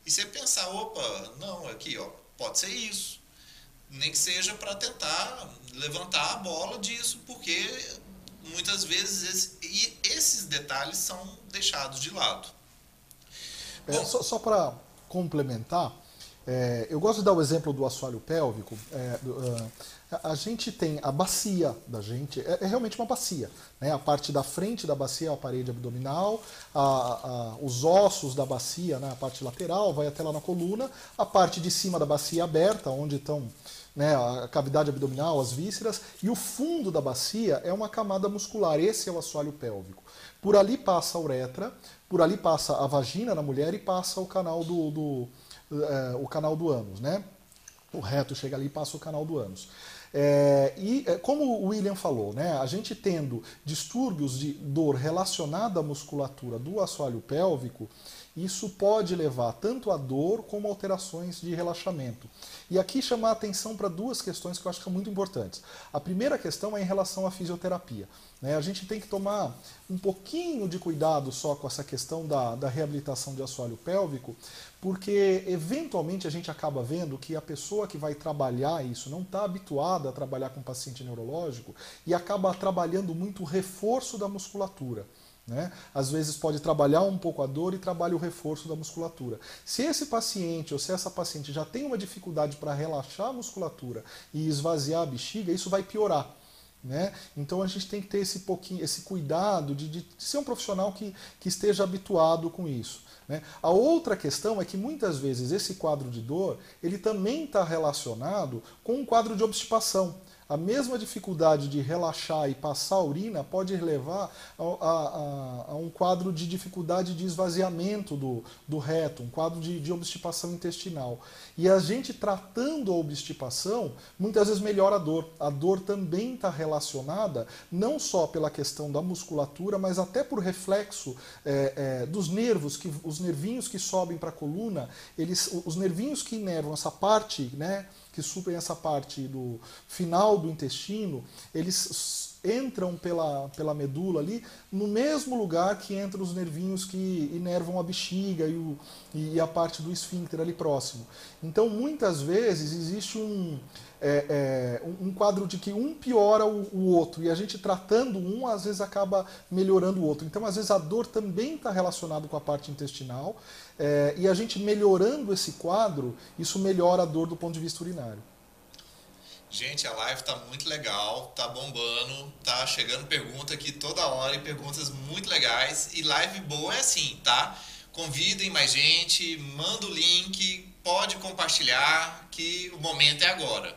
E você pensar, opa, não, aqui, ó, pode ser isso. Nem que seja para tentar levantar a bola disso, porque muitas vezes esse, esses detalhes são deixados de lado. É, só, só para complementar, é, eu gosto de dar o exemplo do assoalho pélvico. É, uh, a gente tem a bacia da gente, é, é, realmente uma bacia. Né? A parte da frente da bacia é a parede abdominal, a, a, os ossos da bacia, né? a parte lateral, vai até lá na coluna, a parte de cima da bacia aberta, onde estão né, a cavidade abdominal, as vísceras, e o fundo da bacia é uma camada muscular. Esse é o assoalho pélvico. Por ali passa a uretra, por ali passa a vagina na mulher e passa o canal do, do é, o canal do ânus, né? O reto chega ali e passa o canal do ânus. É, e é, como o William falou, né, a gente tendo distúrbios de dor relacionada à musculatura do assoalho pélvico, isso pode levar tanto a dor como alterações de relaxamento. E aqui chamar a atenção para duas questões que eu acho que são muito importantes. A primeira questão é em relação à fisioterapia. Né? A gente tem que tomar um pouquinho de cuidado só com essa questão da, da reabilitação de assoalho pélvico, porque eventualmente a gente acaba vendo que a pessoa que vai trabalhar isso não está habituada a trabalhar com paciente neurológico e acaba trabalhando muito o reforço da musculatura. Né? Às vezes pode trabalhar um pouco a dor e trabalha o reforço da musculatura. Se esse paciente ou se essa paciente já tem uma dificuldade para relaxar a musculatura e esvaziar a bexiga, isso vai piorar. Né? Então a gente tem que ter esse pouquinho, esse cuidado de, de ser um profissional que, que esteja habituado com isso. Né? A outra questão é que muitas vezes esse quadro de dor ele também está relacionado com um quadro de obstipação. A mesma dificuldade de relaxar e passar a urina pode levar a, a, a, um quadro de dificuldade de esvaziamento do, do reto, um quadro de, de obstipação intestinal. E a gente tratando a obstipação, muitas vezes melhora a dor. A dor também está relacionada não só pela questão da musculatura, mas até por reflexo é, é, dos nervos, que, os nervinhos que sobem para a coluna, eles, os nervinhos que inervam essa parte, né? Que suprem essa parte do final do intestino, eles entram pela, pela medula ali no mesmo lugar que entram os nervinhos que inervam a bexiga e, o, e a parte do esfíncter ali próximo. Então, muitas vezes existe um, é, é, um quadro de que um piora o, o, outro e a gente tratando um às vezes acaba melhorando o outro. Então às vezes a dor também está relacionada com a parte intestinal é, e a gente melhorando esse quadro, isso melhora a dor do ponto de vista urinário. Gente, a live tá muito legal, tá bombando, tá chegando pergunta aqui toda hora e perguntas muito legais. E live boa é assim, tá? Convidem mais gente, manda o link, pode compartilhar, que o momento é agora.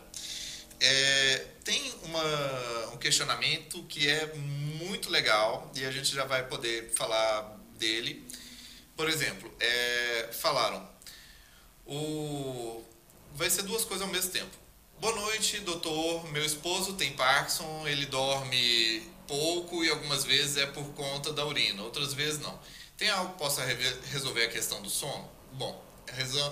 É, tem uma, um questionamento que é muito legal e a gente já vai poder falar dele. Por exemplo, é, falaram, o, vai ser duas coisas ao mesmo tempo. Boa noite, doutor. Meu esposo tem Parkinson, ele dorme pouco e algumas vezes é por conta da urina, outras vezes não. Tem algo que possa resolver a questão do sono? Bom,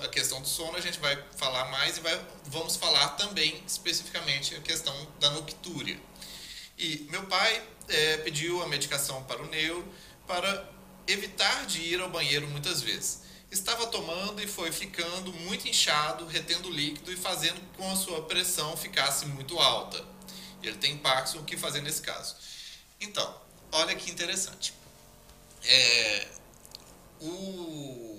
a questão do sono a gente vai falar mais e vai, vamos falar também especificamente a questão da noctúria. E meu pai é, pediu a medicação para o neuro para evitar de ir ao banheiro muitas vezes. Estava tomando e foi ficando muito inchado, retendo líquido e fazendo com a sua pressão ficasse muito alta. Ele tem Parkinson, o que fazer nesse caso? Então, olha que interessante. É, o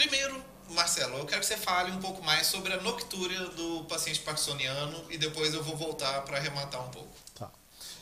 Primeiro, Marcelo, eu quero que você fale um pouco mais sobre a noctúria do paciente parkinsoniano e depois eu vou voltar para arrematar um pouco. Tá.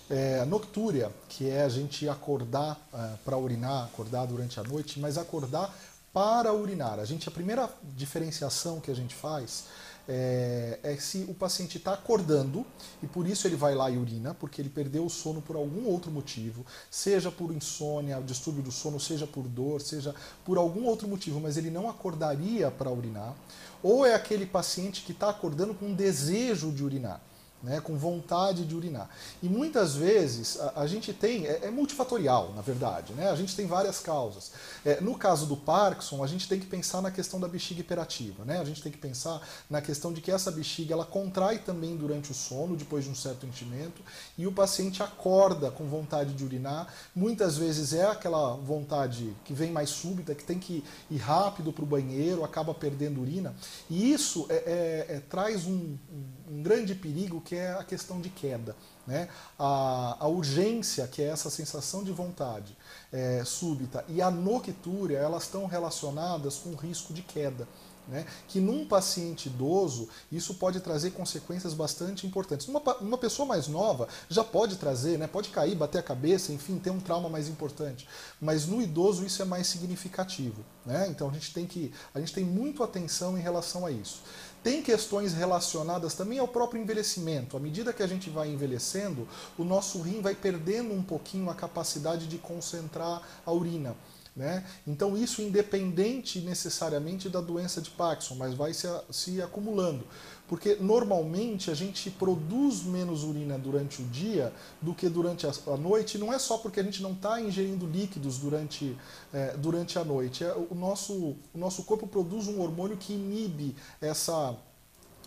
É, noctúria, que é a gente acordar é, para urinar, acordar durante a noite, mas acordar para urinar. A gente a primeira diferenciação que a gente faz é, é se o paciente está acordando e por isso ele vai lá e urina, porque ele perdeu o sono por algum outro motivo, seja por insônia, distúrbio do sono, seja por dor, seja por algum outro motivo, mas ele não acordaria para urinar, ou é aquele paciente que está acordando com desejo de urinar né, com vontade de urinar. E muitas vezes a, a gente tem, é, é, multifatorial, na verdade, né? a gente tem várias causas. É, no caso do Parkinson, a gente tem que pensar na questão da bexiga hiperativa, né? a gente tem que pensar na questão de que essa bexiga ela contrai também durante o sono, depois de um certo enchimento, e o paciente acorda com vontade de urinar. Muitas vezes é aquela vontade que vem mais súbita, que tem que ir rápido para o banheiro, acaba perdendo urina, e isso é, é, é traz um, um grande perigo que é a questão de queda. Né? A, a urgência, que é essa sensação de vontade é, súbita, e a noctúria, elas estão relacionadas com o risco de queda. Né? Que num paciente idoso, isso pode trazer consequências bastante importantes. Uma, uma pessoa mais nova já pode trazer, né? pode cair, bater a cabeça, enfim, ter um trauma mais importante. Mas no idoso isso é mais significativo. Né? Então a gente tem que. A gente tem muito atenção em relação a isso. Tem questões relacionadas também ao próprio envelhecimento. À medida que a gente vai envelhecendo, o nosso rim vai perdendo um pouquinho a capacidade de concentrar a urina. Né? Então, isso independente necessariamente da doença de Parkinson, mas vai se, se acumulando. Porque normalmente a gente produz menos urina durante o dia do que durante a, noite. Não é só porque a gente não está ingerindo líquidos durante, é, durante a noite. É, o, nosso, o nosso corpo produz um hormônio que inibe essa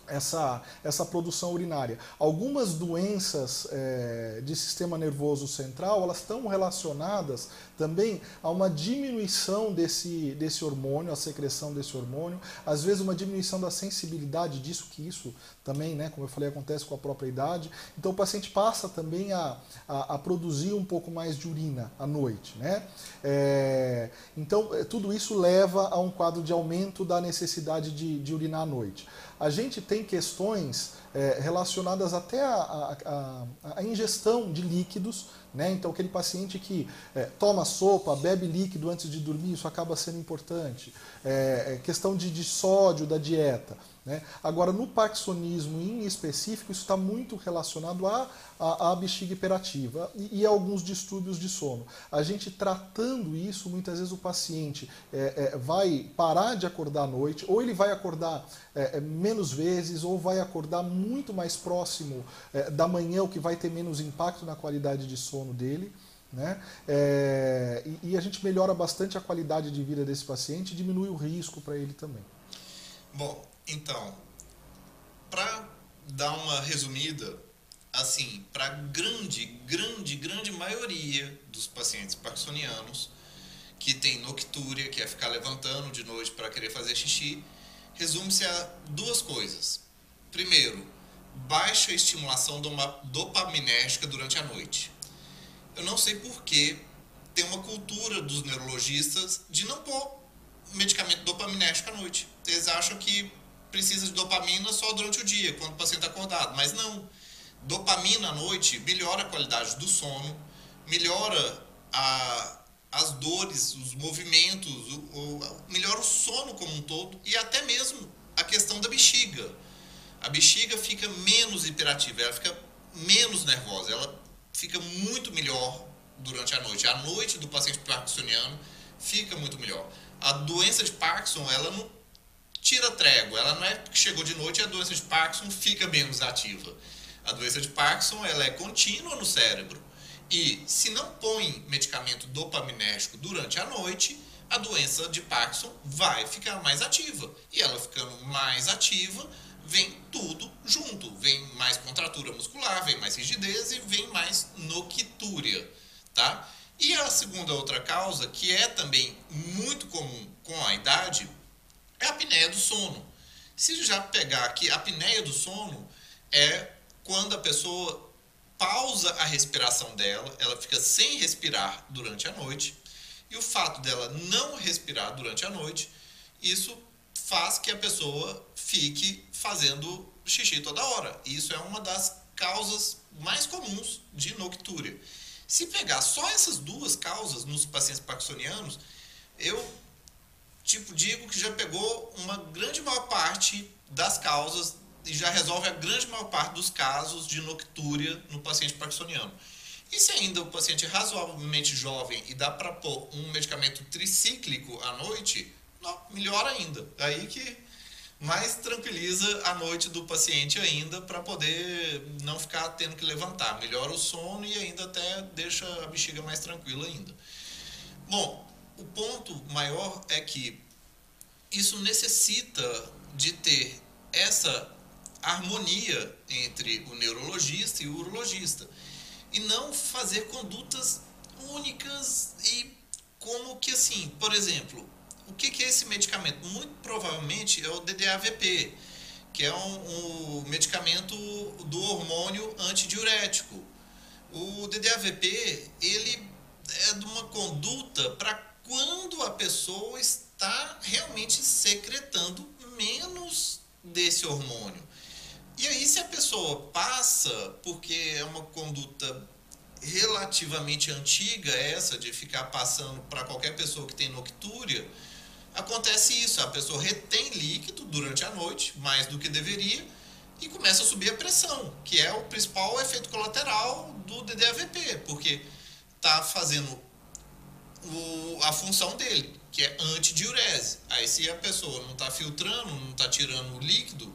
essa, essa produção urinária. Algumas doenças é, de sistema nervoso central elas estão relacionadas também há uma diminuição desse, desse hormônio, a secreção desse hormônio, às vezes uma diminuição da sensibilidade disso, que isso também, né, como eu falei, acontece com a própria idade. Então o paciente passa também a, a, a produzir um pouco mais de urina à noite. Né? É, então é, tudo isso leva a um quadro de aumento da necessidade de, de urinar à noite. A gente tem questões é, relacionadas até à ingestão de líquidos né? Então, aquele paciente que é, toma sopa, bebe líquido antes de dormir, isso acaba sendo importante. É, é questão de, de sódio da dieta. Né? Agora, no parkinsonismo em específico, isso está muito relacionado à, à, à bexiga hiperativa e, e, a alguns distúrbios de sono. A gente tratando isso, muitas vezes o paciente é, é, vai parar de acordar à noite, ou ele vai acordar é, é menos vezes, ou vai acordar muito mais próximo é, da manhã, o que vai ter menos impacto na qualidade de sono dele. Né? É, e, e, a gente melhora bastante a qualidade de vida desse paciente e diminui o risco para ele também. Bom, então, para dar uma resumida, assim, para grande, grande, grande maioria dos pacientes parkinsonianos que tem noctúria, que é ficar levantando de noite para querer fazer xixi, resume-se a duas coisas. Primeiro, baixa estimulação dopaminérgica durante a noite. Eu não sei por que tem uma cultura dos neurologistas de não pôr medicamento dopaminérgico à noite. Eles acham que precisa de dopamina só durante o dia, quando o paciente está acordado. Mas não. Dopamina à noite melhora a qualidade do sono, melhora a, as dores, os movimentos, o, o, melhora o sono como um todo e até mesmo a questão da bexiga. A bexiga fica menos hiperativa, ela fica menos nervosa, ela fica muito melhor durante a noite. A noite do paciente parkinsoniano fica muito melhor. A doença de Parkinson, ela não tira trégua. Ela não é que chegou de noite e a doença de Parkinson fica menos ativa. A doença de Parkinson ela é contínua no cérebro. E se não põe medicamento dopaminérgico durante a noite, a doença de Parkinson vai ficar mais ativa. E ela ficando mais ativa, vem tudo junto. Vem mais contratura muscular, vem mais rigidez e vem mais noquitúria, tá? E a segunda outra causa, que é também muito comum com a idade, é a apneia do sono. Se já pegar aqui, a apneia do sono é quando a pessoa pausa a respiração dela, ela fica sem respirar durante a noite, e o fato dela não respirar durante a noite, isso faz que a pessoa fique fazendo xixi toda hora. Isso é uma das causas mais comuns de noctúria. Se pegar só essas duas causas nos pacientes parkinsonianos, eu tipo, digo que já pegou uma grande maior parte das causas e já resolve a grande maior parte dos casos de noctúria no paciente parkinsoniano. E se ainda o paciente é razoavelmente jovem e dá para pôr um medicamento tricíclico à noite, não, melhor ainda. Aí que mais tranquiliza a noite do paciente ainda para poder não ficar tendo que levantar. Melhora o sono e ainda até deixa a bexiga mais tranquila ainda. Bom, o ponto maior é que isso necessita de ter essa harmonia entre o neurologista e o urologista e não fazer condutas únicas e como que assim, por exemplo, o que, que é esse medicamento? Muito provavelmente é o DDAVP, que é um, um medicamento do hormônio antidiurético. O DDAVP, ele é de uma conduta para quando a pessoa está realmente secretando menos desse hormônio. E aí, se a pessoa passa, porque é uma conduta relativamente antiga, essa de ficar passando para qualquer pessoa que tem noctúria, acontece isso: a pessoa retém líquido durante a noite, mais do que deveria, e começa a subir a pressão, que é o principal efeito colateral do DDAVP, porque está fazendo o, a função dele, que é antidiurese. Aí se a pessoa não está filtrando, não está tirando o líquido,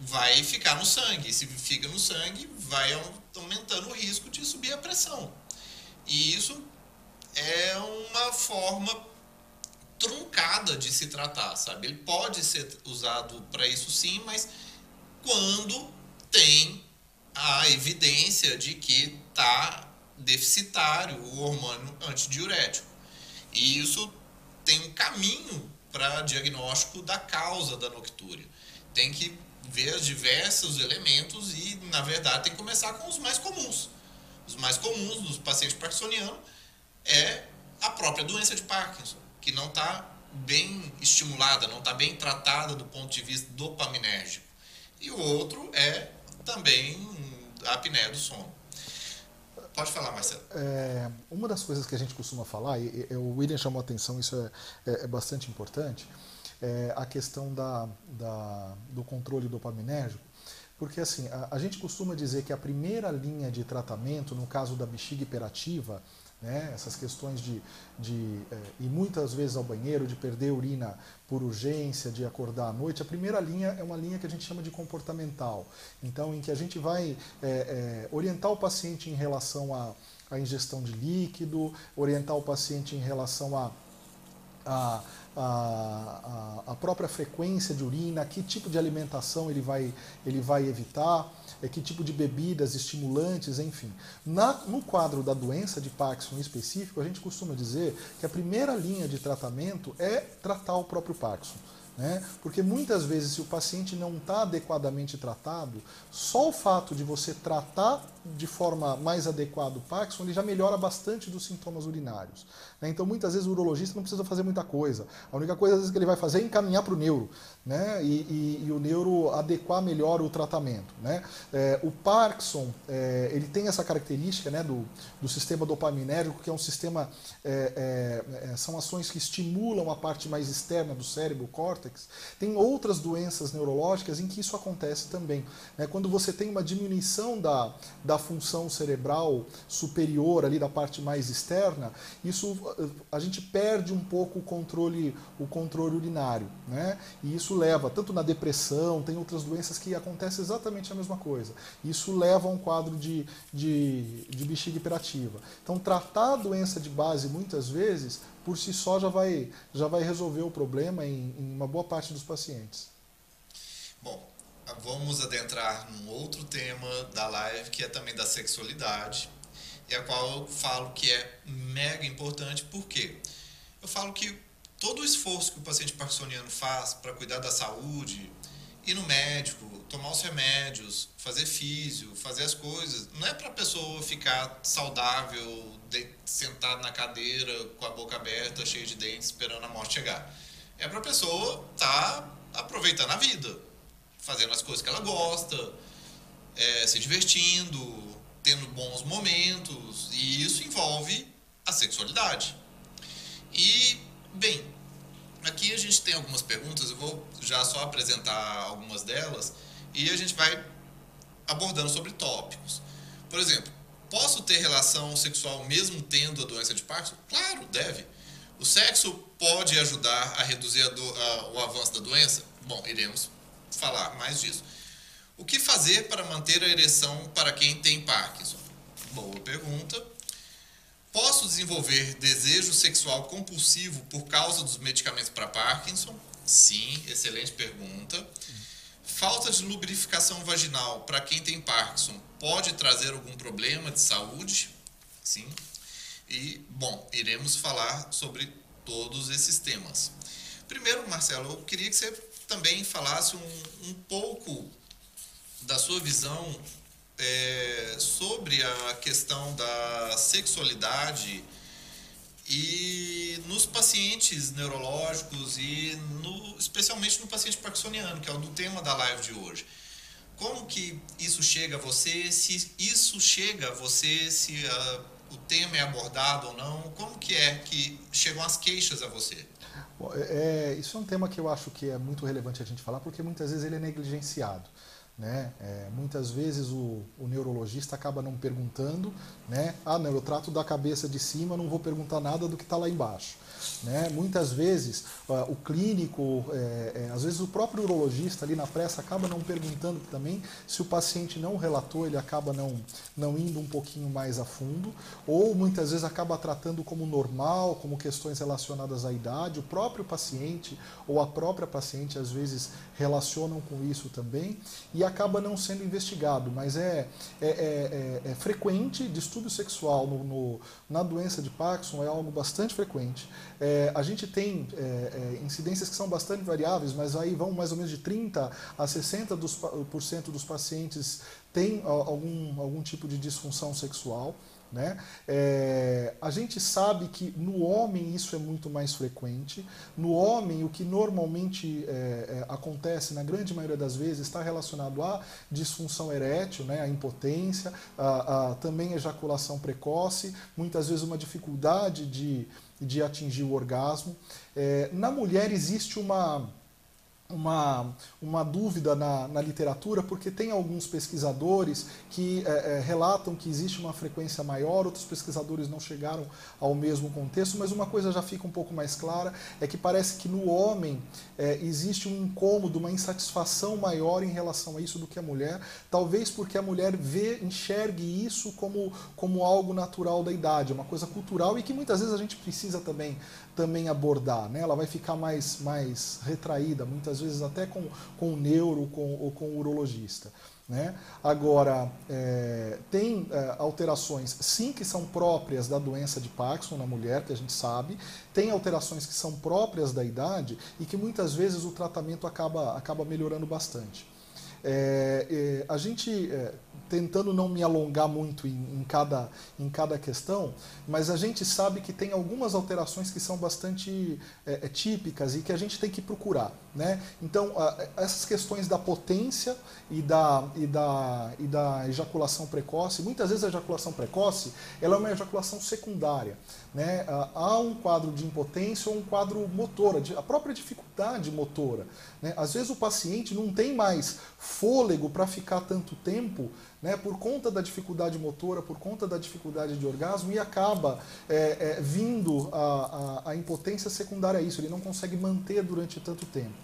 vai ficar no sangue. E se fica no sangue, vai aumentando o risco de subir a pressão. E isso é uma forma truncada de se tratar, sabe? Ele pode ser usado para isso sim, mas quando tem a evidência de que está deficitário o hormônio antidiurético. E isso tem um caminho para diagnóstico da causa da noctúria. Tem que ver os diversos elementos e, na verdade, tem que começar com os mais comuns. Os mais comuns dos pacientes parkinsonianos é a própria doença de Parkinson, que não está bem estimulada, não está bem tratada do ponto de vista dopaminérgico. E o outro é também a apneia do sono. Pode falar, Marcelo. É, uma das coisas que a gente costuma falar, e, e o William chamou a atenção, isso é, é, é bastante importante, é a questão da, da, do controle dopaminérgico, porque assim, a, a, gente costuma dizer que a primeira linha de tratamento, no caso da bexiga hiperativa, né, essas questões de, de é, ir muitas vezes ao banheiro, de perder urina por urgência, de acordar à noite, a primeira linha é uma linha que a gente chama de comportamental. Então, em que a gente vai é, é, orientar o paciente em relação à, à ingestão de líquido, orientar o paciente em relação a, a a, a, própria frequência de urina, que tipo de alimentação ele vai, ele vai evitar, é, que tipo de bebidas, estimulantes, enfim. Na, no quadro da doença de Parkinson específico, a gente costuma dizer que a primeira linha de tratamento é tratar o próprio Parkinson. Né? Porque muitas vezes, se o paciente não está adequadamente tratado, só o fato de você tratar de forma mais adequada o Parkinson, ele já melhora bastante dos sintomas urinários. Né? Então, muitas vezes, o urologista não precisa fazer muita coisa. A única coisa, às vezes, que ele vai fazer é encaminhar para o neuro né? E, e, e, o neuro adequar melhor o tratamento. Né? É, o Parkinson é, ele tem essa característica né, do, do sistema dopaminérgico, que é um sistema, é, é, é, são ações que estimulam a parte mais externa do cérebro, o córtex. Tem outras doenças neurológicas em que isso acontece também. Né? Quando você tem uma diminuição da, da função cerebral superior ali da parte mais externa, isso a gente perde um pouco o controle, o controle urinário. Né? E isso isso leva, tanto na depressão, tem outras doenças que acontece exatamente a mesma coisa. Isso leva a um quadro de, de, de bexiga hiperativa. Então, tratar a doença de base, muitas vezes, por si só já vai, já vai resolver o problema em, em uma boa parte dos pacientes. Bom, vamos adentrar num outro tema da live, que é também da sexualidade, e a qual eu falo que é mega importante, por quê? Eu falo que todo o esforço que o paciente parkinsoniano faz para cuidar da saúde, ir no médico, tomar os remédios, fazer físio, fazer as coisas, não é para a pessoa ficar saudável, de, sentado na cadeira, com a boca aberta, cheio de dentes, esperando a morte chegar. É para a pessoa estar tá aproveitando a vida, fazendo as coisas que ela gosta, é, se divertindo, tendo bons momentos, e isso envolve a sexualidade. E Bem, aqui a gente tem algumas perguntas, eu vou já só apresentar algumas delas e a gente vai abordando sobre tópicos. Por exemplo, posso ter relação sexual mesmo tendo a doença de Parkinson? Claro, deve. O sexo pode ajudar a reduzir a do, a, o avanço da doença? Bom, iremos falar mais disso. O que fazer para manter a ereção para quem tem Parkinson? Boa pergunta. Posso desenvolver desejo sexual compulsivo por causa dos medicamentos para Parkinson? Sim, excelente pergunta. Falta de lubrificação vaginal para quem tem Parkinson pode trazer algum problema de saúde? Sim. E, bom, iremos falar sobre todos esses temas. Primeiro, Marcelo, eu queria que você também falasse um, um pouco da sua visão é, sobre a questão da sexualidade e nos pacientes neurológicos e no, especialmente no paciente parkinsoniano, que é o do tema da live de hoje. Como que isso chega a você? Se isso chega a você, se uh, o tema é abordado ou não? Como que é que chegam as queixas a você? Bom, é, é isso é um tema que eu acho que é muito relevante a gente falar, porque muitas vezes ele é negligenciado. Né? É, muitas vezes o, o, neurologista acaba não perguntando, né? ah, não, eu trato da cabeça de cima, não vou perguntar nada do que está lá embaixo. Né? Muitas vezes o clínico, é, é, às vezes o próprio urologista ali na pressa acaba não perguntando também, se o paciente não relatou, ele acaba não, não indo um pouquinho mais a fundo, ou muitas vezes acaba tratando como normal, como questões relacionadas à idade, o próprio paciente ou a própria paciente às vezes relacionam com isso também, e acaba não sendo investigado, mas é, é, é, é frequente, distúrbio sexual no, no, na doença de Parkinson é algo bastante frequente. a gente tem incidências que são bastante variáveis, mas aí vão mais ou menos de 30% a 60% dos, por cento dos pacientes têm algum, algum tipo de disfunção sexual. Né? É, a gente sabe que no homem isso é muito mais frequente. No homem, o que normalmente é, é, acontece, na grande maioria das vezes, está relacionado à disfunção erétil, né? à impotência, a, a, também ejaculação precoce, muitas vezes uma dificuldade de, de atingir o orgasmo. É, na mulher existe uma uma, uma dúvida na, na literatura, porque tem alguns pesquisadores que é, é, relatam que existe uma frequência maior, outros pesquisadores não chegaram ao mesmo contexto, mas uma coisa já fica um pouco mais clara, é que parece que no homem é, existe um incômodo, uma insatisfação maior em relação a isso do que a mulher, talvez porque a mulher vê, enxergue isso como, como algo natural da idade, uma coisa cultural e que muitas vezes a gente precisa também também abordar. Né? Ela vai ficar mais, mais retraída, muitas vezes até com, com o neuro com, ou com o urologista. Né? Agora, é, tem é, alterações, sim, que são próprias da doença de Parkinson na mulher, que a gente sabe, tem alterações que são próprias da idade e que muitas vezes o tratamento acaba, acaba melhorando bastante. É, é, a gente, é, tentando não me alongar muito em, em, cada, em cada questão, mas a gente sabe que tem algumas alterações que são bastante é, é típicas e que a gente tem que procurar. Né? Então, a, essas questões da potência e da, e, da, e da ejaculação precoce, muitas vezes a ejaculação precoce ela é uma ejaculação secundária. Né? Há um quadro de impotência ou um quadro motora, a própria dificuldade motora. Né? Às vezes o paciente não tem mais fôlego para ficar tanto tempo né, por conta da dificuldade motora, por conta da dificuldade de orgasmo, e acaba é, é, vindo a, a, a impotência secundária a isso, ele não consegue manter durante tanto tempo.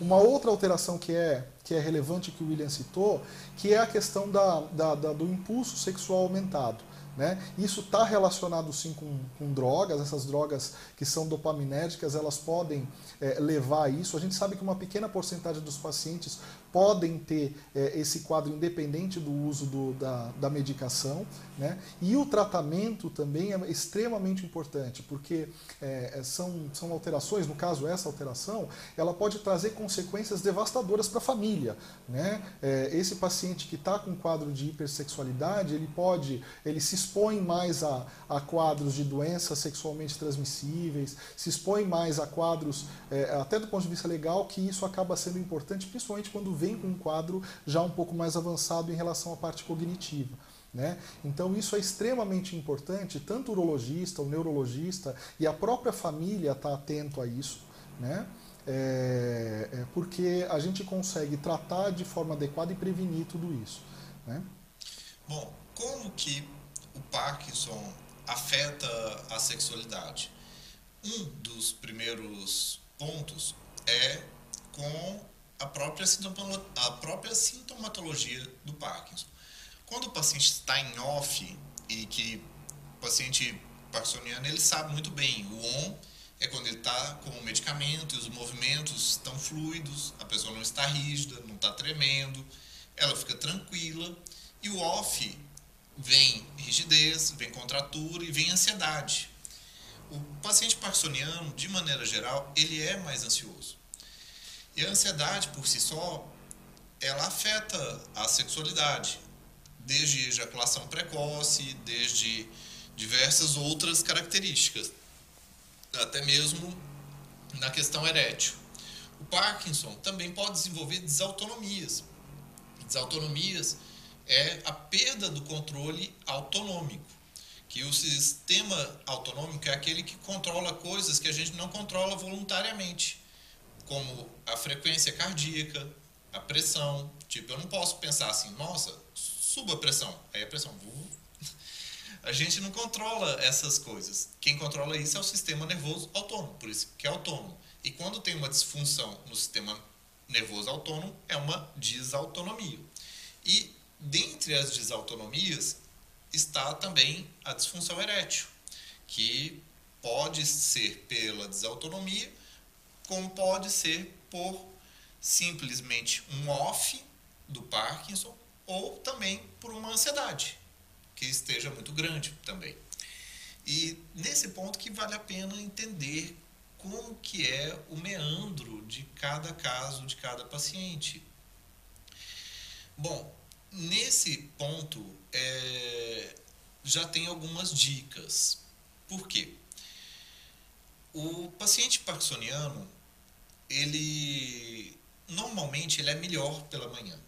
Uma outra alteração que é, que é relevante que o William citou, que é a questão da, da, da do impulso sexual aumentado. Né? Isso está relacionado sim com, com, drogas, essas drogas que são dopaminérgicas, elas podem é, levar a isso. A gente sabe que uma pequena porcentagem dos pacientes podem ter é, esse quadro independente do uso do, da, da medicação. Né? E o tratamento também é extremamente importante, porque é, é, são, são alterações, no caso essa alteração, ela pode trazer consequências devastadoras para a família. Né? É, esse paciente que está com quadro de hipersexualidade, ele pode, ele se expõe mais a, a quadros de doenças sexualmente transmissíveis, se expõe mais a quadros, é, até do ponto de vista legal, que isso acaba sendo importante, principalmente quando vem com um quadro já um pouco mais avançado em relação à parte cognitiva. Né? Então isso é extremamente importante, tanto o urologista, o neurologista e a própria família estar tá atento a isso, né? É, é porque a gente consegue tratar de forma adequada e prevenir tudo isso. Né? Bom, como que o Parkinson afeta a sexualidade? Um dos primeiros pontos é com a própria, a própria sintomatologia do Parkinson. Quando o paciente está em off e que o paciente parkinsoniano ele sabe muito bem, o on é quando ele está com o medicamento e os movimentos estão fluidos, a pessoa não está rígida, não está tremendo, ela fica tranquila. E o off vem rigidez, vem contratura e vem ansiedade. O paciente parkinsoniano, de maneira geral, ele é mais ansioso. E a ansiedade por si só, ela afeta a sexualidade, desde ejaculação precoce, desde diversas outras características, até mesmo na questão erétil. O Parkinson também pode desenvolver desautonomias. Desautonomias é a perda do controle autonômico, que o sistema autonômico é aquele que controla coisas que a gente não controla voluntariamente como a frequência cardíaca, a pressão. Tipo, eu não posso pensar assim, nossa, suba a pressão. Aí a pressão. A gente não controla essas coisas. Quem controla isso é o sistema nervoso autônomo, por isso que é autônomo. E quando tem uma disfunção no sistema nervoso autônomo, é uma desautonomia. E dentre as desautonomias está também a disfunção erétil, que pode ser pela desautonomia como pode ser por simplesmente um off do Parkinson ou também por uma ansiedade que esteja muito grande também. E nesse ponto que vale a pena entender como que é o meandro de cada caso, de cada paciente. Bom, nesse ponto é, já tem algumas dicas. Por quê? O paciente parkinsoniano, ele normalmente ele é melhor pela manhã.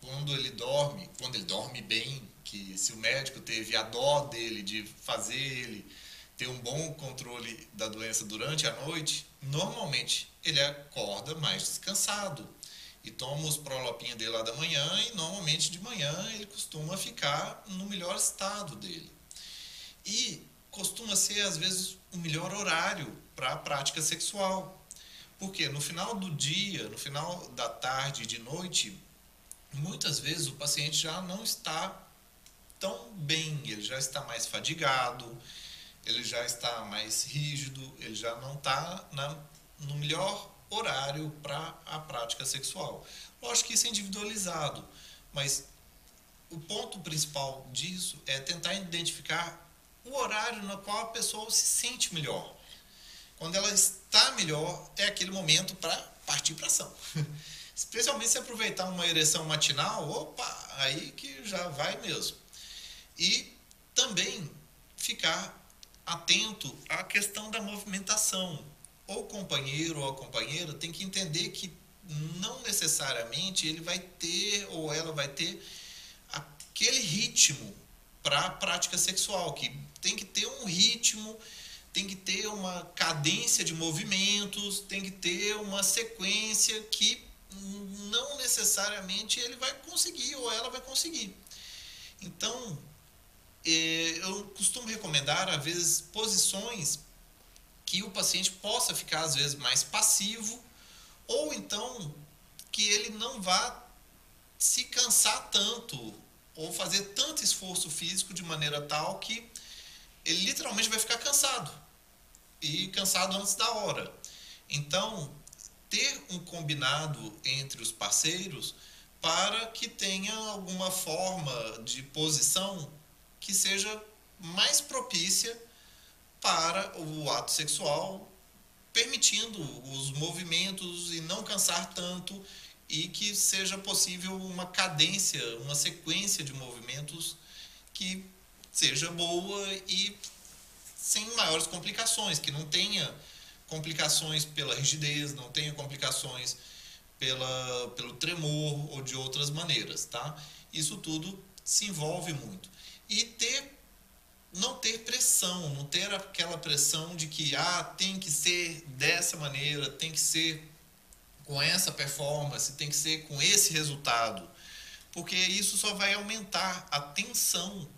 Quando ele dorme, quando ele dorme bem, que se o médico teve a dó dele de fazer ele ter um bom controle da doença durante a noite, normalmente ele acorda mais descansado e toma os prolopinhos dele lá da manhã e normalmente de manhã ele costuma ficar no melhor estado dele. E costuma ser às vezes o melhor horário para a prática sexual. Porque no final do dia, no final da tarde de noite, muitas vezes o paciente já não está tão bem, ele já está mais fadigado, ele já está mais rígido, ele já não está na, no melhor horário para a prática sexual. Lógico que isso é individualizado, mas o ponto principal disso é tentar identificar o horário no qual a pessoa se sente melhor. Quando ela está melhor, é aquele momento para partir para ação. Especialmente se aproveitar uma ereção matinal, opa, aí que já vai mesmo. E também ficar atento à questão da movimentação. O companheiro ou a companheira tem que entender que não necessariamente ele vai ter ou ela vai ter aquele ritmo para a prática sexual, que tem que ter um ritmo, tem que ter uma cadência de movimentos, tem que ter uma sequência que não necessariamente ele vai conseguir ou ela vai conseguir. Então, é, eu costumo recomendar, às vezes, posições que o paciente possa ficar, às vezes, mais passivo, ou então que ele não vá se cansar tanto, ou fazer tanto esforço físico de maneira tal que ele literalmente vai ficar cansado, e cansado antes da hora. Então, ter um combinado entre os parceiros para que tenha alguma forma de posição que seja mais propícia para o ato sexual, permitindo os movimentos e não cansar tanto e que seja possível uma cadência, uma sequência de movimentos que seja boa e sem maiores complicações, que não tenha complicações pela rigidez, não tenha complicações pela, pelo tremor ou de outras maneiras, tá? Isso tudo se envolve muito e ter não ter pressão, não ter aquela pressão de que ah, tem que ser dessa maneira, tem que ser com essa performance, tem que ser com esse resultado, porque isso só vai aumentar a tensão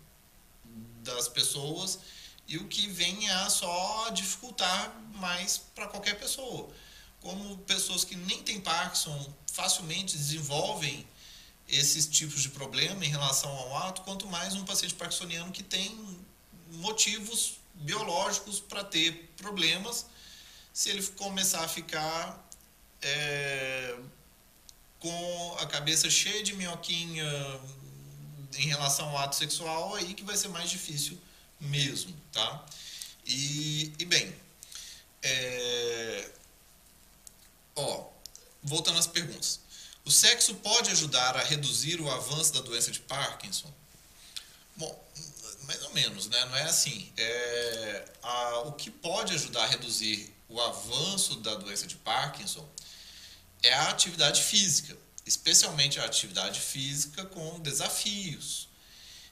das pessoas e o que vem a só dificultar mais para qualquer pessoa. Como pessoas que nem têm Parkinson facilmente desenvolvem esses tipos de problema em relação ao ato, quanto mais um paciente parkinsoniano que tem motivos biológicos para ter problemas se ele começar a ficar é, com a cabeça cheia de minhoquinha em relação ao ato sexual, aí que vai ser mais difícil mesmo, tá? E, e bem, é, ó, voltando às perguntas. O sexo pode ajudar a reduzir o avanço da doença de Parkinson? Bom, mais ou menos, né? Não é assim. É, a, o que pode ajudar a reduzir o avanço da doença de Parkinson é a atividade física, especialmente a atividade física com desafios.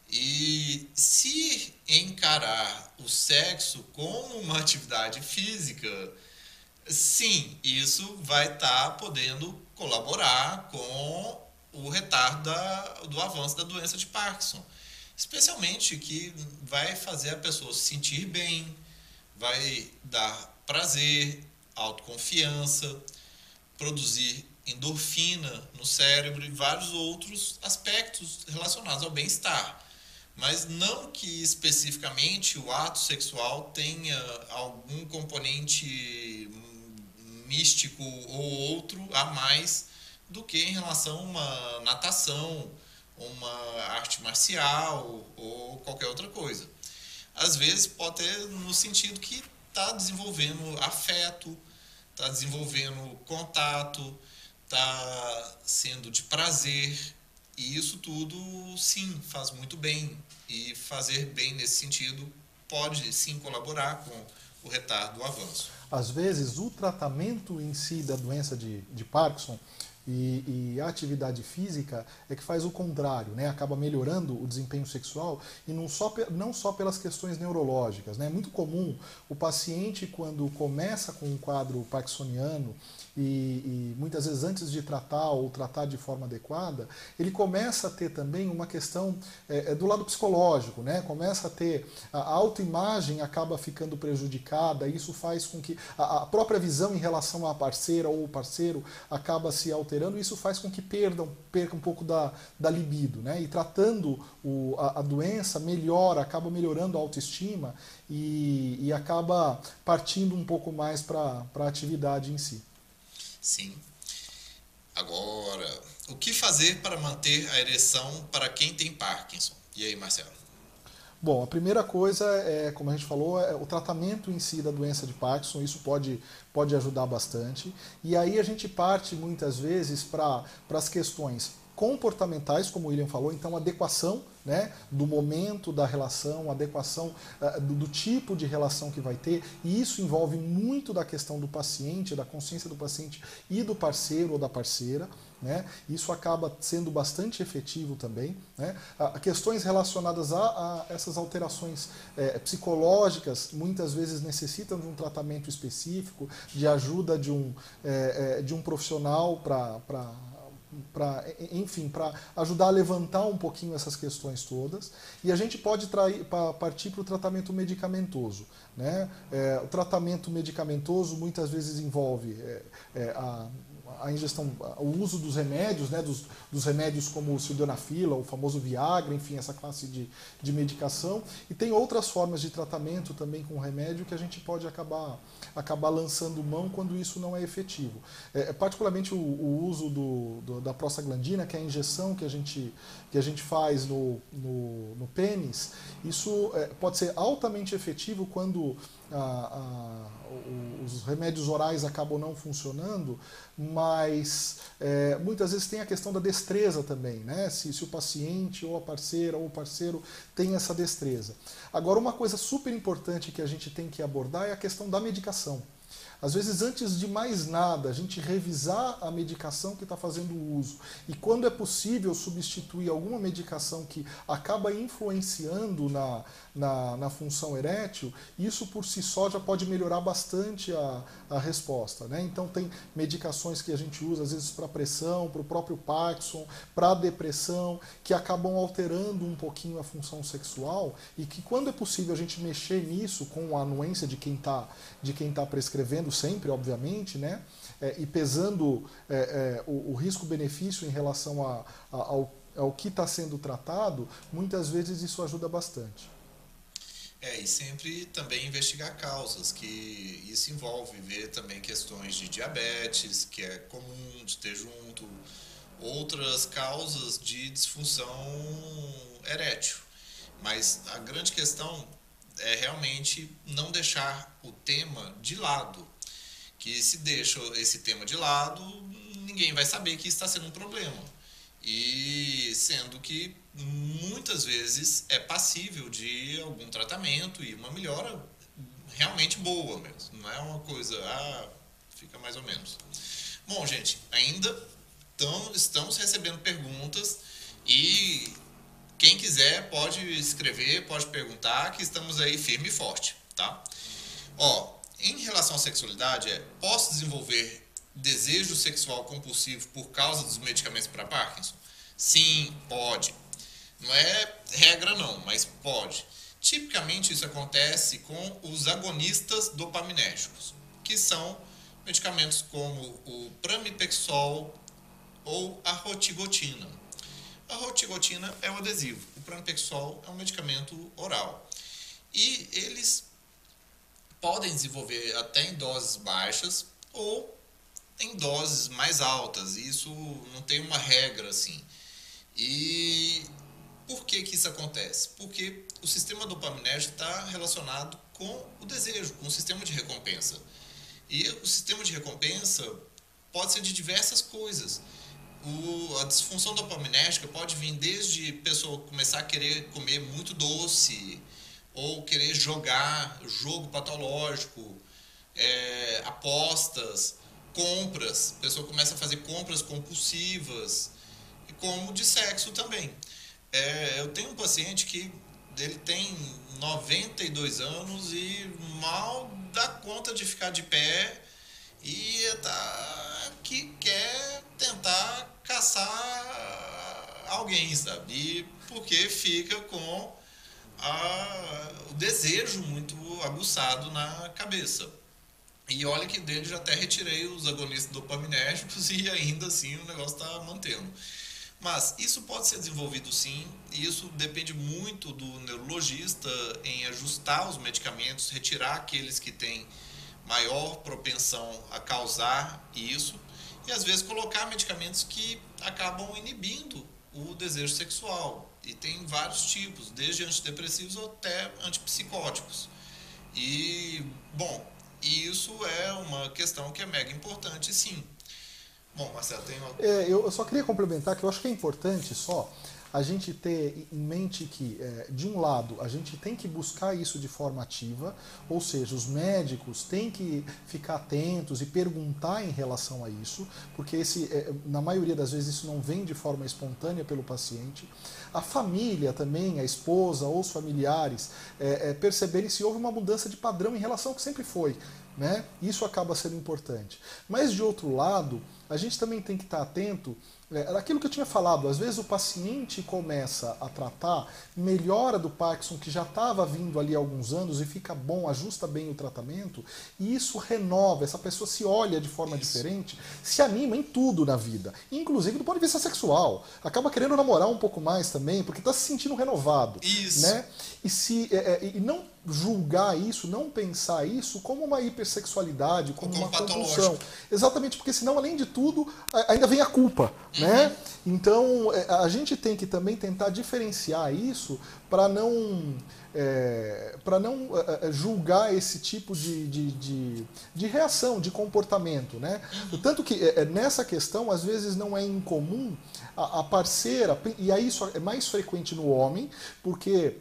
E se encarar o sexo como uma atividade física, sim, isso vai estar tá podendo colaborar com o retardo da, do avanço da doença de Parkinson. Especialmente que vai fazer a pessoa se sentir bem, vai dar prazer, autoconfiança, produzir endorfina no cérebro e vários outros aspectos relacionados ao bem-estar. Mas não que especificamente o ato sexual tenha algum componente místico ou outro a mais do que em relação a uma natação, uma arte marcial ou qualquer outra coisa. Às vezes pode ter no sentido que está desenvolvendo afeto, está desenvolvendo contato, está sendo de prazer. E isso tudo, sim, faz muito bem. E fazer bem nesse sentido pode, sim, colaborar com o retardo, o avanço. Às vezes, o tratamento em si da doença de, de Parkinson e, e, a atividade física é que faz o contrário, né? acaba melhorando o desempenho sexual e não só, não só pelas questões neurológicas. Né? É muito comum o paciente, quando começa com um quadro parkinsoniano, e, e, muitas vezes antes de tratar ou tratar de forma adequada, ele começa a ter também uma questão é, é do lado psicológico, né? começa a ter a autoimagem acaba ficando prejudicada, isso faz com que a, a própria visão em relação à parceira ou parceiro acaba se alterando, isso faz com que perdam, perca um pouco da, da libido. Né? E tratando o, a, a doença, melhora, acaba melhorando a autoestima e, e acaba partindo um pouco mais para a atividade em si. Sim. Agora, o que fazer para manter a ereção para quem tem Parkinson? E aí, Marcelo? Bom, a primeira coisa é, como a gente falou, é o tratamento em si da doença de Parkinson, isso pode, pode ajudar bastante. E aí a gente parte muitas vezes para as questões comportamentais, como o William falou, então adequação né, do momento da relação, adequação uh, do, do, tipo de relação que vai ter, e isso envolve muito da questão do paciente, da consciência do paciente e do parceiro ou da parceira. Né? Isso acaba sendo bastante efetivo também. Né? Uh, questões relacionadas a, a essas alterações é, psicológicas muitas vezes necessitam de um tratamento específico, de ajuda de um, é, é, de um profissional para para enfim para ajudar a levantar um pouquinho essas questões todas. E a gente pode trair, pra, partir para o tratamento medicamentoso né? É, o tratamento medicamentoso muitas vezes envolve é, é, a a ingestão, o uso dos remédios, né, dos, dos remédios como o sildenafila, o famoso Viagra, enfim, essa classe de, de medicação. E tem outras formas de tratamento também com remédio que a gente pode acabar, acabar lançando mão quando isso não é efetivo. É, é particularmente o, o uso do, do, da prostaglandina, que é a injeção que a gente, que a gente faz no, no, no pênis, isso é, pode ser altamente efetivo quando a, a, os remédios orais acabam não funcionando, mas é, muitas vezes tem a questão da destreza também, né? Se, se, o paciente ou a parceira ou o parceiro tem essa destreza. Agora, uma coisa super importante que a gente tem que abordar é a questão da medicação. Às vezes, antes de mais nada, a gente revisar a medicação que está fazendo uso e, quando é possível, substituir alguma medicação que acaba influenciando na, na, na função erétil, isso por si só já pode melhorar bastante a, a resposta. Né? Então, tem medicações que a gente usa, às vezes, para pressão, para o próprio Parkinson, para depressão, que acabam alterando um pouquinho a função sexual e que, quando é possível a gente mexer nisso com a anuência de quem está tá prescrevendo, sempre, obviamente, né? É, e pesando é, é, o, o risco-benefício em relação a, a, ao, ao que está sendo tratado, muitas vezes isso ajuda bastante. É, e sempre também investigar causas, que isso envolve ver também questões de diabetes, que é comum de ter junto, outras causas de disfunção erétil. Mas a grande questão é realmente não deixar o tema de lado que se deixa esse tema de lado, ninguém vai saber que está sendo um problema. E sendo que muitas vezes é passível de algum tratamento e uma melhora realmente boa mesmo. Não é uma coisa, ah, fica mais ou menos. Bom, gente, ainda tão, estamos recebendo perguntas e quem quiser pode escrever, pode perguntar, que estamos aí firme e forte, tá? Ó, em relação à sexualidade, é, posso desenvolver desejo sexual compulsivo por causa dos medicamentos para Parkinson? Sim, pode. Não é regra não, mas pode. Tipicamente isso acontece com os agonistas dopaminérgicos, que são medicamentos como o pramipexol ou a rotigotina. A rotigotina é um adesivo, o pramipexol é um medicamento oral. E eles podem desenvolver até em doses baixas ou em doses mais altas. Isso não tem uma regra assim. E por que, que isso acontece? Porque o sistema dopaminérgico está relacionado com o desejo, com o sistema de recompensa. E o sistema de recompensa pode ser de diversas coisas. O, a disfunção dopaminérgica pode vir desde pessoa começar a querer comer muito doce, ou querer jogar jogo patológico, é, apostas, compras. A pessoa começa a fazer compras compulsivas, como de sexo também. É, eu tenho um paciente que ele tem 92 anos e mal dá conta de ficar de pé e tá, que quer tentar caçar alguém, sabe? E porque fica com a, o desejo muito aguçado na cabeça. E olha que dele já até retirei os agonistas dopaminérgicos e ainda assim o negócio está mantendo. Mas isso pode ser desenvolvido sim, e isso depende muito do neurologista em ajustar os medicamentos, retirar aqueles que têm maior propensão a causar isso, e às vezes colocar medicamentos que acabam inibindo o desejo sexual. E tem vários tipos, desde antidepressivos até antipsicóticos. E, bom, isso é uma questão que é mega importante, sim. Bom, Marcelo, tem uma... É, eu só queria complementar que eu acho que é importante só a gente ter em mente que, é, de um lado, a gente tem que buscar isso de forma ativa, ou seja, os médicos têm que ficar atentos e perguntar em relação a isso, porque esse, é, na maioria das vezes isso não vem de forma espontânea pelo paciente. A família também, a esposa ou os familiares, é, é perceberem se houve uma mudança de padrão em relação ao que sempre foi. Né? Isso acaba sendo importante. Mas, de outro lado, a gente também tem que estar atento é, aquilo que eu tinha falado, às vezes o paciente começa a tratar, melhora do Parkinson que já estava vindo ali há alguns anos e fica bom, ajusta bem o tratamento, e isso renova, essa pessoa se olha de forma isso. diferente, se anima em tudo na vida, inclusive do ponto de vista sexual. Acaba querendo namorar um pouco mais também, porque está se sentindo renovado. Isso. Né? E, se, é, é, e não julgar isso, não pensar isso como uma hipersexualidade, como, como uma compulsão. Exatamente, porque senão, além de tudo, ainda vem a culpa. Uhum. Né? Então, é, a gente tem que também tentar diferenciar isso para não, é, para não é, é, julgar esse tipo de, de, de, de, reação, de comportamento. Né? Uhum. Tanto que é, nessa questão, às vezes, não é incomum a, a parceira, e aí isso é mais frequente no homem, porque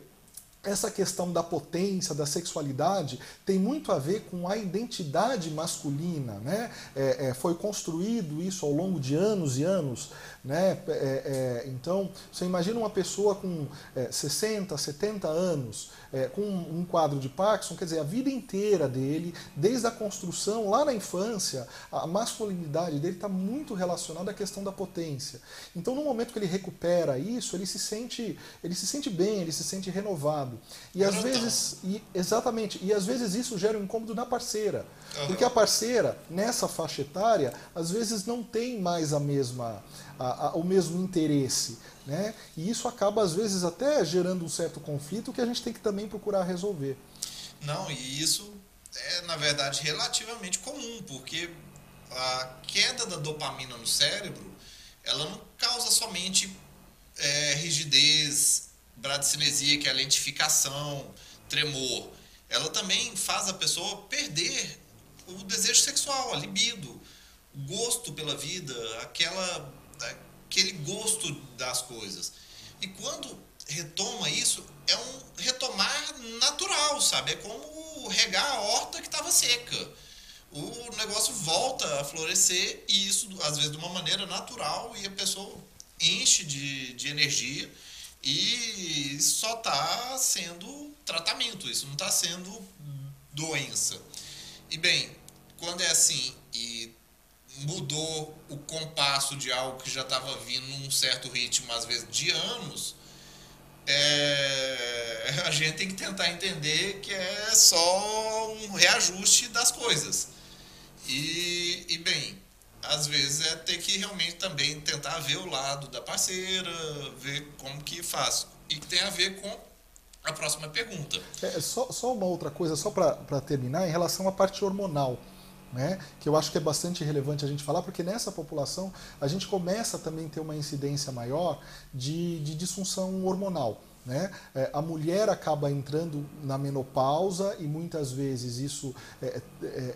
essa questão da potência, da sexualidade, tem muito a ver com a identidade masculina. Né? É, é, foi construído isso ao longo de anos e anos. Né? É, é então, você imagina uma pessoa com 60, é, 70 anos, é, com um quadro de Parkinson, quer dizer, a vida inteira dele, desde a construção, lá na infância, a masculinidade dele está muito relacionada à questão da potência. Então, no momento que ele recupera isso, ele se sente, ele se sente bem, ele se sente renovado. E às vezes, e, exatamente, e às vezes isso gera um incômodo na parceira. Porque a parceira, nessa faixa etária, às vezes não tem mais a mesma, a, a, o mesmo interesse. Né? E isso acaba, às vezes, até gerando um certo conflito que a gente tem que também procurar resolver. Não, e isso é, na verdade, relativamente comum, porque a queda da dopamina no cérebro, ela não causa somente é, rigidez, bradicinesia, que é a lentificação, tremor. Ela também faz a pessoa perder o desejo sexual, a libido, o gosto pela vida, aquela aquele gosto das coisas. E quando retoma isso, é um retomar natural, sabe? É como regar a horta que estava seca. O negócio volta a florescer e isso, às vezes, de uma maneira natural e a pessoa enche de, de energia e só está sendo tratamento, isso não está sendo doença. E bem, quando é assim e mudou o compasso de algo que já estava vindo num certo ritmo, às vezes de anos, é, a gente tem que tentar entender que é só um reajuste das coisas. E, e bem, às vezes é ter que realmente também tentar ver o lado da parceira, ver como que faz. E que tem a ver com a próxima pergunta. É, só, só uma outra coisa, só para terminar, em relação à parte hormonal. Né, que eu acho que é bastante relevante a gente falar, porque nessa população a gente começa também a ter uma incidência maior de, de disfunção hormonal. Né? É, a mulher acaba entrando na menopausa e muitas vezes isso é, é,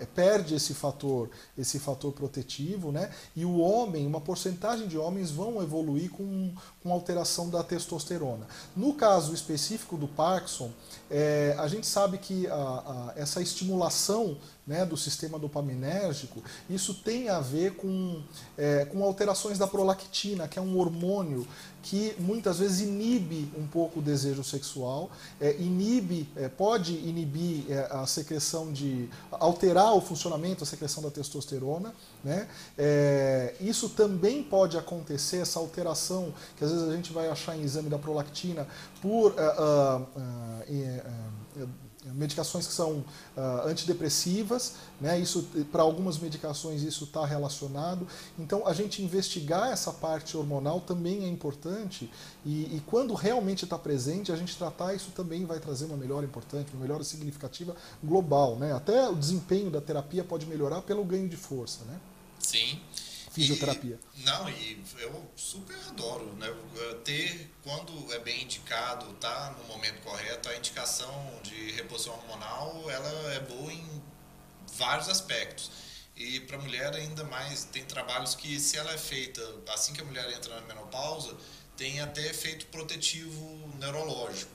é, perde esse fator, esse fator protetivo, né? E o homem, uma porcentagem de homens vão evoluir com, com alteração da testosterona. No caso específico do Parkinson, é, a gente sabe que a, a, essa estimulação né, do sistema dopaminérgico, isso tem a ver com, é, com alterações da prolactina, que é um hormônio que muitas vezes inibe um pouco o desejo sexual, é, inibe, é, pode inibir é, a secreção de. alterar o funcionamento, a secreção da testosterona. Né? É, isso também pode acontecer, essa alteração, que às vezes a gente vai achar em exame da prolactina, por. Uh, uh, uh, medicações que são uh, antidepressivas, né? Isso para algumas medicações isso está relacionado. Então a gente investigar essa parte hormonal também é importante e, e quando realmente está presente a gente tratar isso também vai trazer uma melhora importante, uma melhora significativa global, né? Até o desempenho da terapia pode melhorar pelo ganho de força, né? Sim fisioterapia. E, não, e eu super adoro, né? Ter, quando é bem indicado, tá no momento correto, a indicação de reposição hormonal, ela é boa em vários aspectos. E para a mulher ainda mais, tem trabalhos que se ela é feita assim que a mulher entra na menopausa, tem até efeito protetivo neurológico.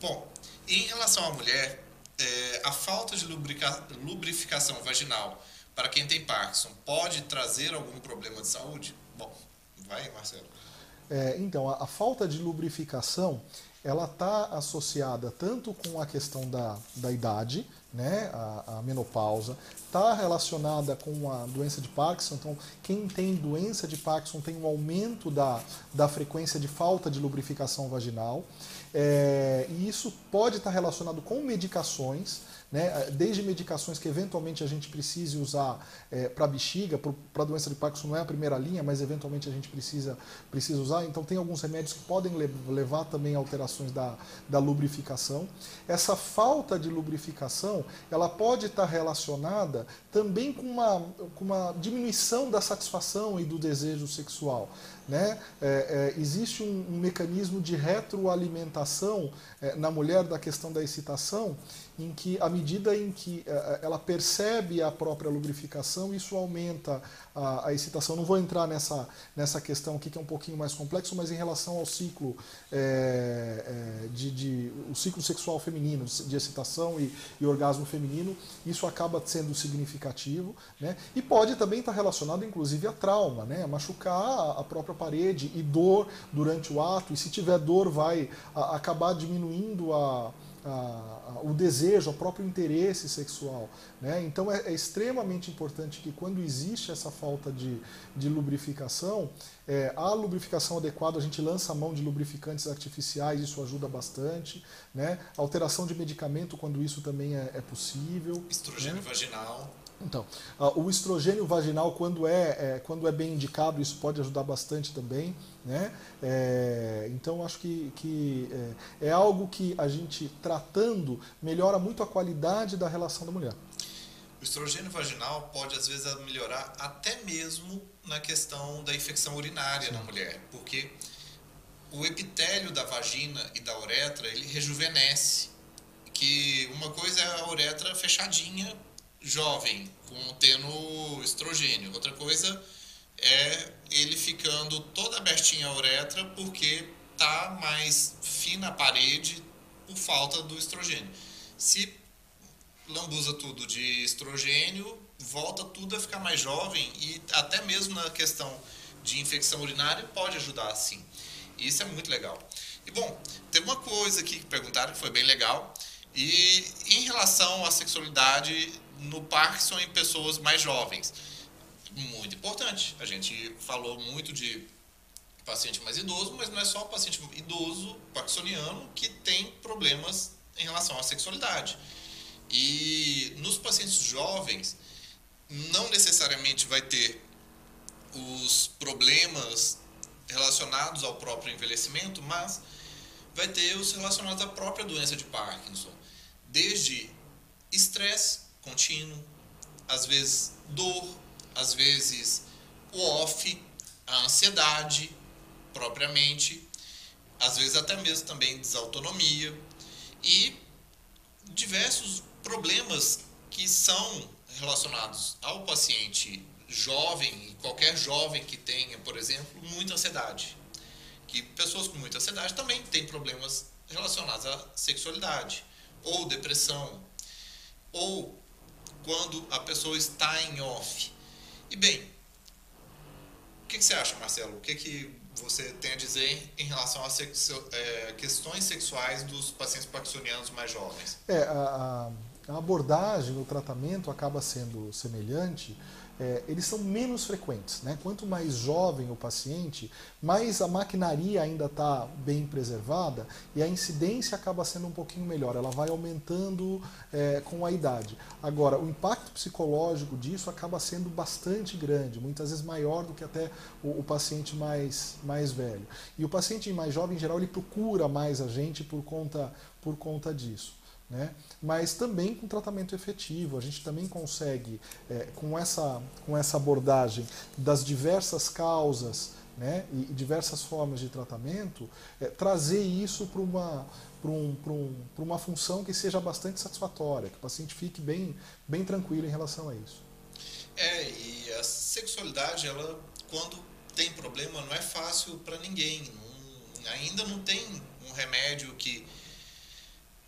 Bom, em relação à mulher, é, a falta de lubrificação vaginal para quem tem Parkinson, pode trazer algum problema de saúde? Bom, vai, Marcelo. É, então, a, a, falta de lubrificação, ela está associada tanto com a questão da, da idade, né, a, a menopausa, está relacionada com a doença de Parkinson. Então, quem tem doença de Parkinson tem um aumento da, da frequência de falta de lubrificação vaginal. É, e isso pode estar tá relacionado com medicações né? desde medicações que eventualmente a gente precise usar é, para bexiga, para doença de Parkinson não é a primeira linha, mas eventualmente a gente precisa, precisa usar. Então tem alguns remédios que podem levar também a alterações da, da lubrificação. Essa falta de lubrificação, ela pode estar relacionada também com uma, com uma diminuição da satisfação e do desejo sexual. Né? É, é, existe um, um, mecanismo de retroalimentação é, na mulher da questão da excitação em que, à medida em que eh, eh, ela percebe a própria lubrificação, isso aumenta a, a excitação. Não vou entrar nessa, nessa questão aqui que é um pouquinho mais complexo, mas em relação ao ciclo é, de, de, o ciclo sexual feminino, de excitação e, e, orgasmo feminino, isso acaba sendo significativo, né? E pode também estar relacionado, inclusive, a trauma, né? A machucar a própria parede e dor durante o ato. E se tiver dor, vai acabar diminuindo a a, a, o desejo, o próprio interesse sexual. Né? Então é, é, extremamente importante que quando existe essa falta de, de lubrificação, é, a lubrificação adequada, a gente lança a mão de lubrificantes artificiais, isso ajuda bastante. Né? Alteração de medicamento, quando isso também é, é possível. Estrogênio né? vaginal. Então, uh, o estrogênio vaginal, quando é, é, quando é bem indicado, isso pode ajudar bastante também. Né? É, então, acho que, que é, é, algo que a gente, tratando, melhora muito a qualidade da relação da mulher. O estrogênio vaginal pode, às vezes, melhorar até mesmo na questão da infecção urinária Sim. na mulher, porque o epitélio da vagina e da uretra, ele rejuvenesce. Que uma coisa é a uretra fechadinha, jovem, com tendo estrogênio. Outra coisa é ele ficando toda abertinha a uretra porque tá mais fina a parede por falta do estrogênio. Se lambuza tudo de estrogênio, volta tudo a ficar mais jovem e até mesmo na questão de infecção urinária pode ajudar assim. Isso é muito legal. E bom, tem uma coisa aqui que perguntaram que foi bem legal. E em relação à sexualidade no Parkinson em pessoas mais jovens. Muito importante. A gente falou muito de paciente mais idoso, mas não é só o paciente idoso parkinsoniano que tem problemas em relação à sexualidade. E nos pacientes jovens, não necessariamente vai ter os problemas relacionados ao próprio envelhecimento, mas vai ter os relacionados à própria doença de Parkinson. Desde estresse contínuo, às vezes dor, às vezes o off, a ansiedade propriamente, às vezes até mesmo também desautonomia e diversos problemas que são relacionados ao paciente jovem e qualquer jovem que tenha, por exemplo, muita ansiedade. Que pessoas com muita ansiedade também têm problemas relacionados à sexualidade, ou depressão, ou quando a pessoa está em off. E bem, o que, que você acha, Marcelo? O que, que você tem a dizer em relação às sexo, é, questões sexuais dos pacientes parkinsonianos mais jovens? É, a, a abordagem, o tratamento acaba sendo semelhante, é, eles são menos frequentes. Né? Quanto mais jovem o paciente, mais a maquinaria ainda está bem preservada e a incidência acaba sendo um pouquinho melhor, ela vai aumentando é, com a idade. Agora, o impacto psicológico disso acaba sendo bastante grande, muitas vezes maior do que até o, o paciente mais, mais velho. E o paciente mais jovem, em geral, ele procura mais a gente por conta, por conta disso. Né? mas também com tratamento efetivo. A gente também consegue, é, com, essa, com essa abordagem das diversas causas né, e, diversas formas de tratamento, é, trazer isso para uma, um, um, uma função que seja bastante satisfatória, que o paciente fique bem, bem tranquilo em relação a isso. É, e a sexualidade, ela, quando tem problema, não é fácil para ninguém. Não, ainda não tem um remédio que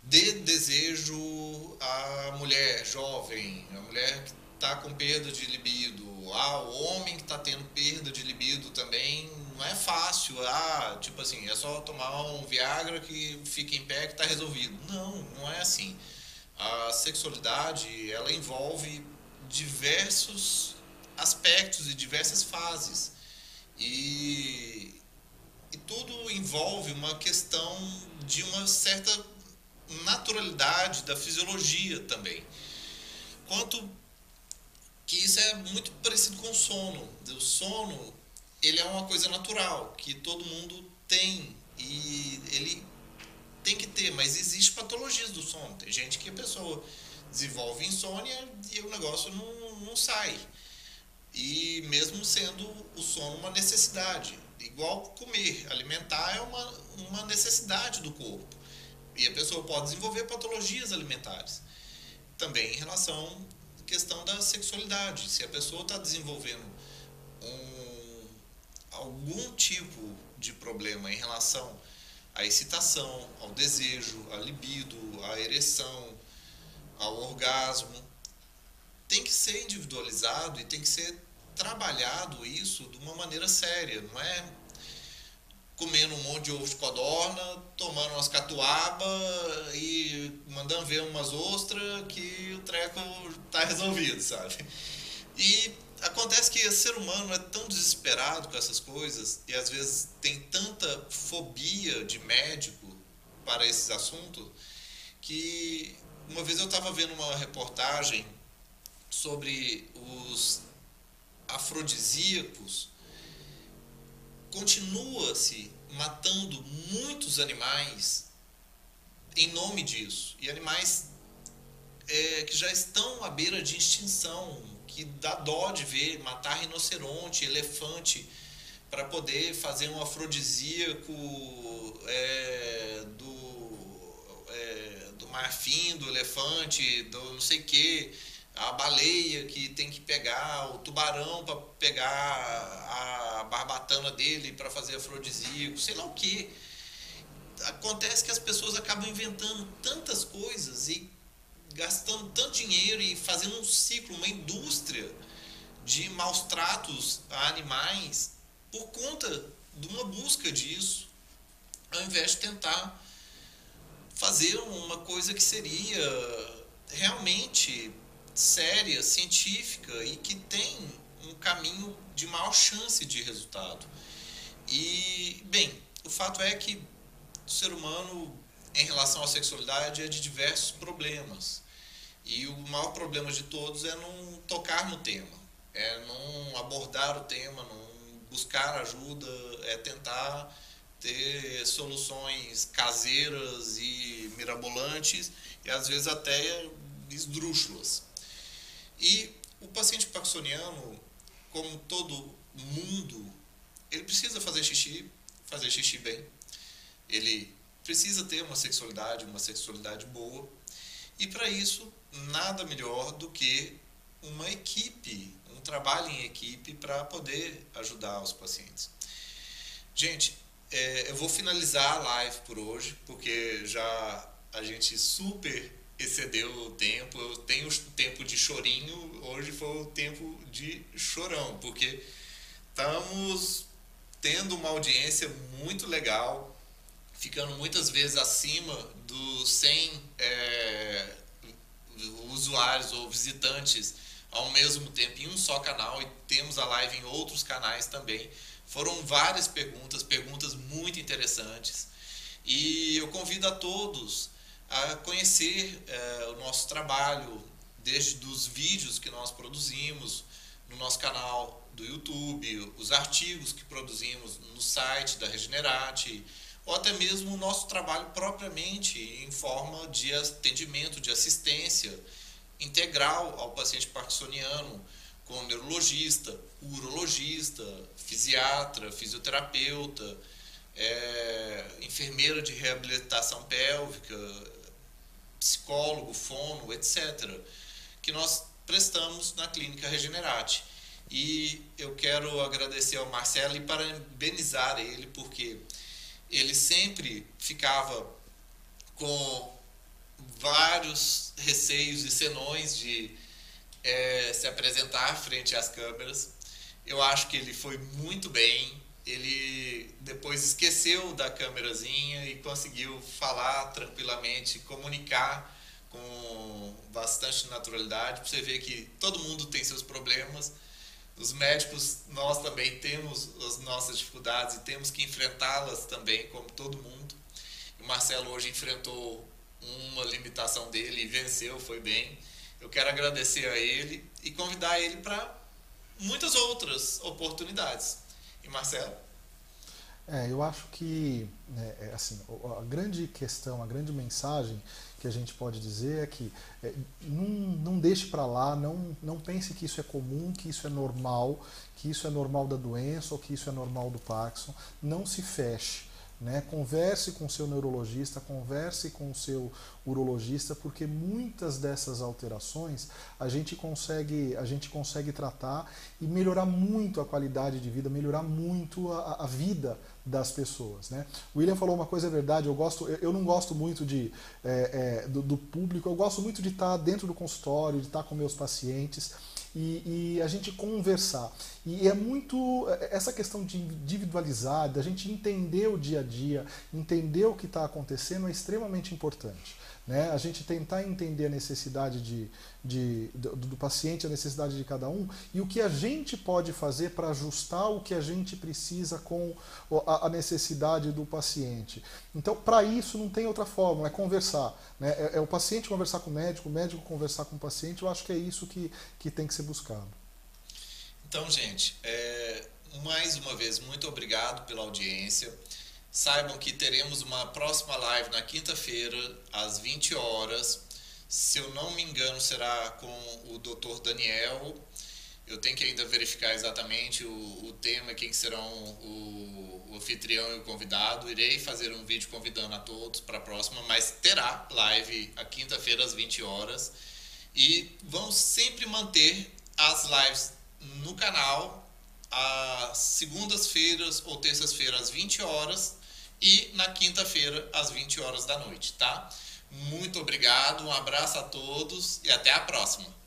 dê desejo à mulher jovem, a mulher que está com perda de libido, ah, o homem que está tendo perda de libido também não é fácil, ah, tipo assim, é só tomar um Viagra que fica em pé que está resolvido. Não, não é assim. A sexualidade, ela envolve diversos aspectos e diversas fases. E, e tudo envolve uma questão de uma certa naturalidade da fisiologia também. Quanto que isso é muito parecido com o sono. O sono, ele é uma coisa natural, que todo mundo tem e ele tem que ter, mas existe patologias do sono. Tem gente que a pessoa desenvolve insônia e o negócio não, não sai. E mesmo sendo o sono uma necessidade, igual comer, alimentar é uma, uma necessidade do corpo. E a pessoa pode desenvolver patologias alimentares. Também em relação à questão da sexualidade. Se a pessoa está desenvolvendo um, algum tipo de problema em relação à excitação, ao desejo, à libido, à ereção, ao orgasmo, tem que ser individualizado e tem que ser trabalhado isso de uma maneira séria. Não é comendo um monte de ovo de codorna, tomando umas catuaba e mandando ver umas ostras que o treco tá resolvido, sabe? E acontece que o ser humano é tão desesperado com essas coisas e às vezes tem tanta fobia de médico para esses assuntos que uma vez eu estava vendo uma reportagem sobre os afrodisíacos continua-se matando muitos animais em nome disso. E animais é, que já estão à beira de extinção, que dá dó de ver matar rinoceronte, elefante, para poder fazer um afrodisíaco é, do, é, do marfim, do elefante, do não sei o quê a baleia que tem que pegar, o tubarão para pegar a barbatana dele para fazer afrodisíaco, sei lá o que. Acontece que as pessoas acabam inventando tantas coisas e gastando tanto dinheiro e fazendo um ciclo, uma indústria de maus tratos a animais por conta de uma busca disso, ao invés de tentar fazer uma coisa que seria realmente séria, científica e que tem um caminho de maior chance de resultado. E, bem, o fato é que o ser humano, em relação à sexualidade, é de diversos problemas. E o maior problema de todos é não tocar no tema, é não abordar o tema, não buscar ajuda, é tentar ter soluções caseiras e mirabolantes e às vezes até esdrúxulas. E o paciente parkinsoniano, como todo mundo, ele precisa fazer xixi, fazer xixi bem. Ele precisa ter uma sexualidade, uma sexualidade boa. E para isso, nada melhor do que uma equipe, um trabalho em equipe para poder ajudar os pacientes. Gente, é, eu vou finalizar a live por hoje, porque já a gente super excedeu o tempo. Eu tenho o tempo de chorinho, hoje foi o tempo de chorão, porque estamos tendo uma audiência muito legal, ficando muitas vezes acima dos 100 é, usuários ou visitantes ao mesmo tempo em um só canal e temos a live em outros canais também. Foram várias perguntas, perguntas muito interessantes. E eu convido a todos a conhecer é, o nosso trabalho, desde os vídeos que nós produzimos no nosso canal do YouTube, os artigos que produzimos no site da Regenerate, ou até mesmo o nosso trabalho propriamente em forma de atendimento, de assistência integral ao paciente parkinsoniano, com neurologista, urologista, fisiatra, fisioterapeuta, é, enfermeira de reabilitação pélvica, psicólogo, fono, etc., que nós prestamos na clínica Regenerate. E eu quero agradecer ao Marcelo e parabenizar ele, porque ele sempre ficava com vários receios e senões de é, se apresentar frente às câmeras. Eu acho que ele foi muito bem. Ele depois esqueceu da câmerazinha e conseguiu falar tranquilamente, comunicar com bastante naturalidade. Você ver que todo mundo tem seus problemas os médicos, nós também temos as nossas dificuldades e temos que enfrentá-las também, como todo mundo. O Marcelo hoje enfrentou uma limitação dele e venceu, foi bem. Eu quero agradecer a ele e convidar ele para muitas outras oportunidades. Marcelo? É, eu acho que né, é, assim, a grande questão, a grande mensagem que a gente pode dizer é que é, não, não deixe para lá, não, não pense que isso é comum, que isso é normal, que isso é normal da doença ou que isso é normal do Parkinson. Não se feche. Né? Converse com seu neurologista, converse com seu urologista, porque muitas dessas alterações a gente consegue, a gente consegue tratar e melhorar muito a qualidade de vida, melhorar muito a, a vida das pessoas. Né? O William falou uma coisa é verdade, eu, gosto, eu não gosto muito de, é, é, do, do, público, eu gosto muito de estar dentro do consultório, de estar com meus pacientes e, e, a gente conversar. E é muito essa questão de individualizar, da gente entender o dia a dia, entender o que está acontecendo é extremamente importante. Né? A gente tentar entender a necessidade de, de, do, do, paciente, a necessidade de cada um e o que a gente pode fazer para ajustar o que a gente precisa com a, a necessidade do paciente. Então, para isso, não tem outra forma, é conversar. Né? É, é, o paciente conversar com o médico, o médico conversar com o paciente, eu acho que é isso que, que tem que ser buscado. Então, gente, é, mais uma vez, muito obrigado pela audiência. Saibam que teremos uma próxima live na quinta-feira, às 20 horas. Se eu não me engano, será com o Dr. Daniel. Eu tenho que ainda verificar exatamente o, o tema, quem serão o, o anfitrião e o convidado. Irei fazer um vídeo convidando a todos para a próxima, mas terá live a quinta-feira às 20 horas. E vamos sempre manter as lives no canal às segundas-feiras ou terças-feiras às 20 horas e na quinta-feira às 20 horas da noite, tá? Muito obrigado, um abraço a todos e até a próxima.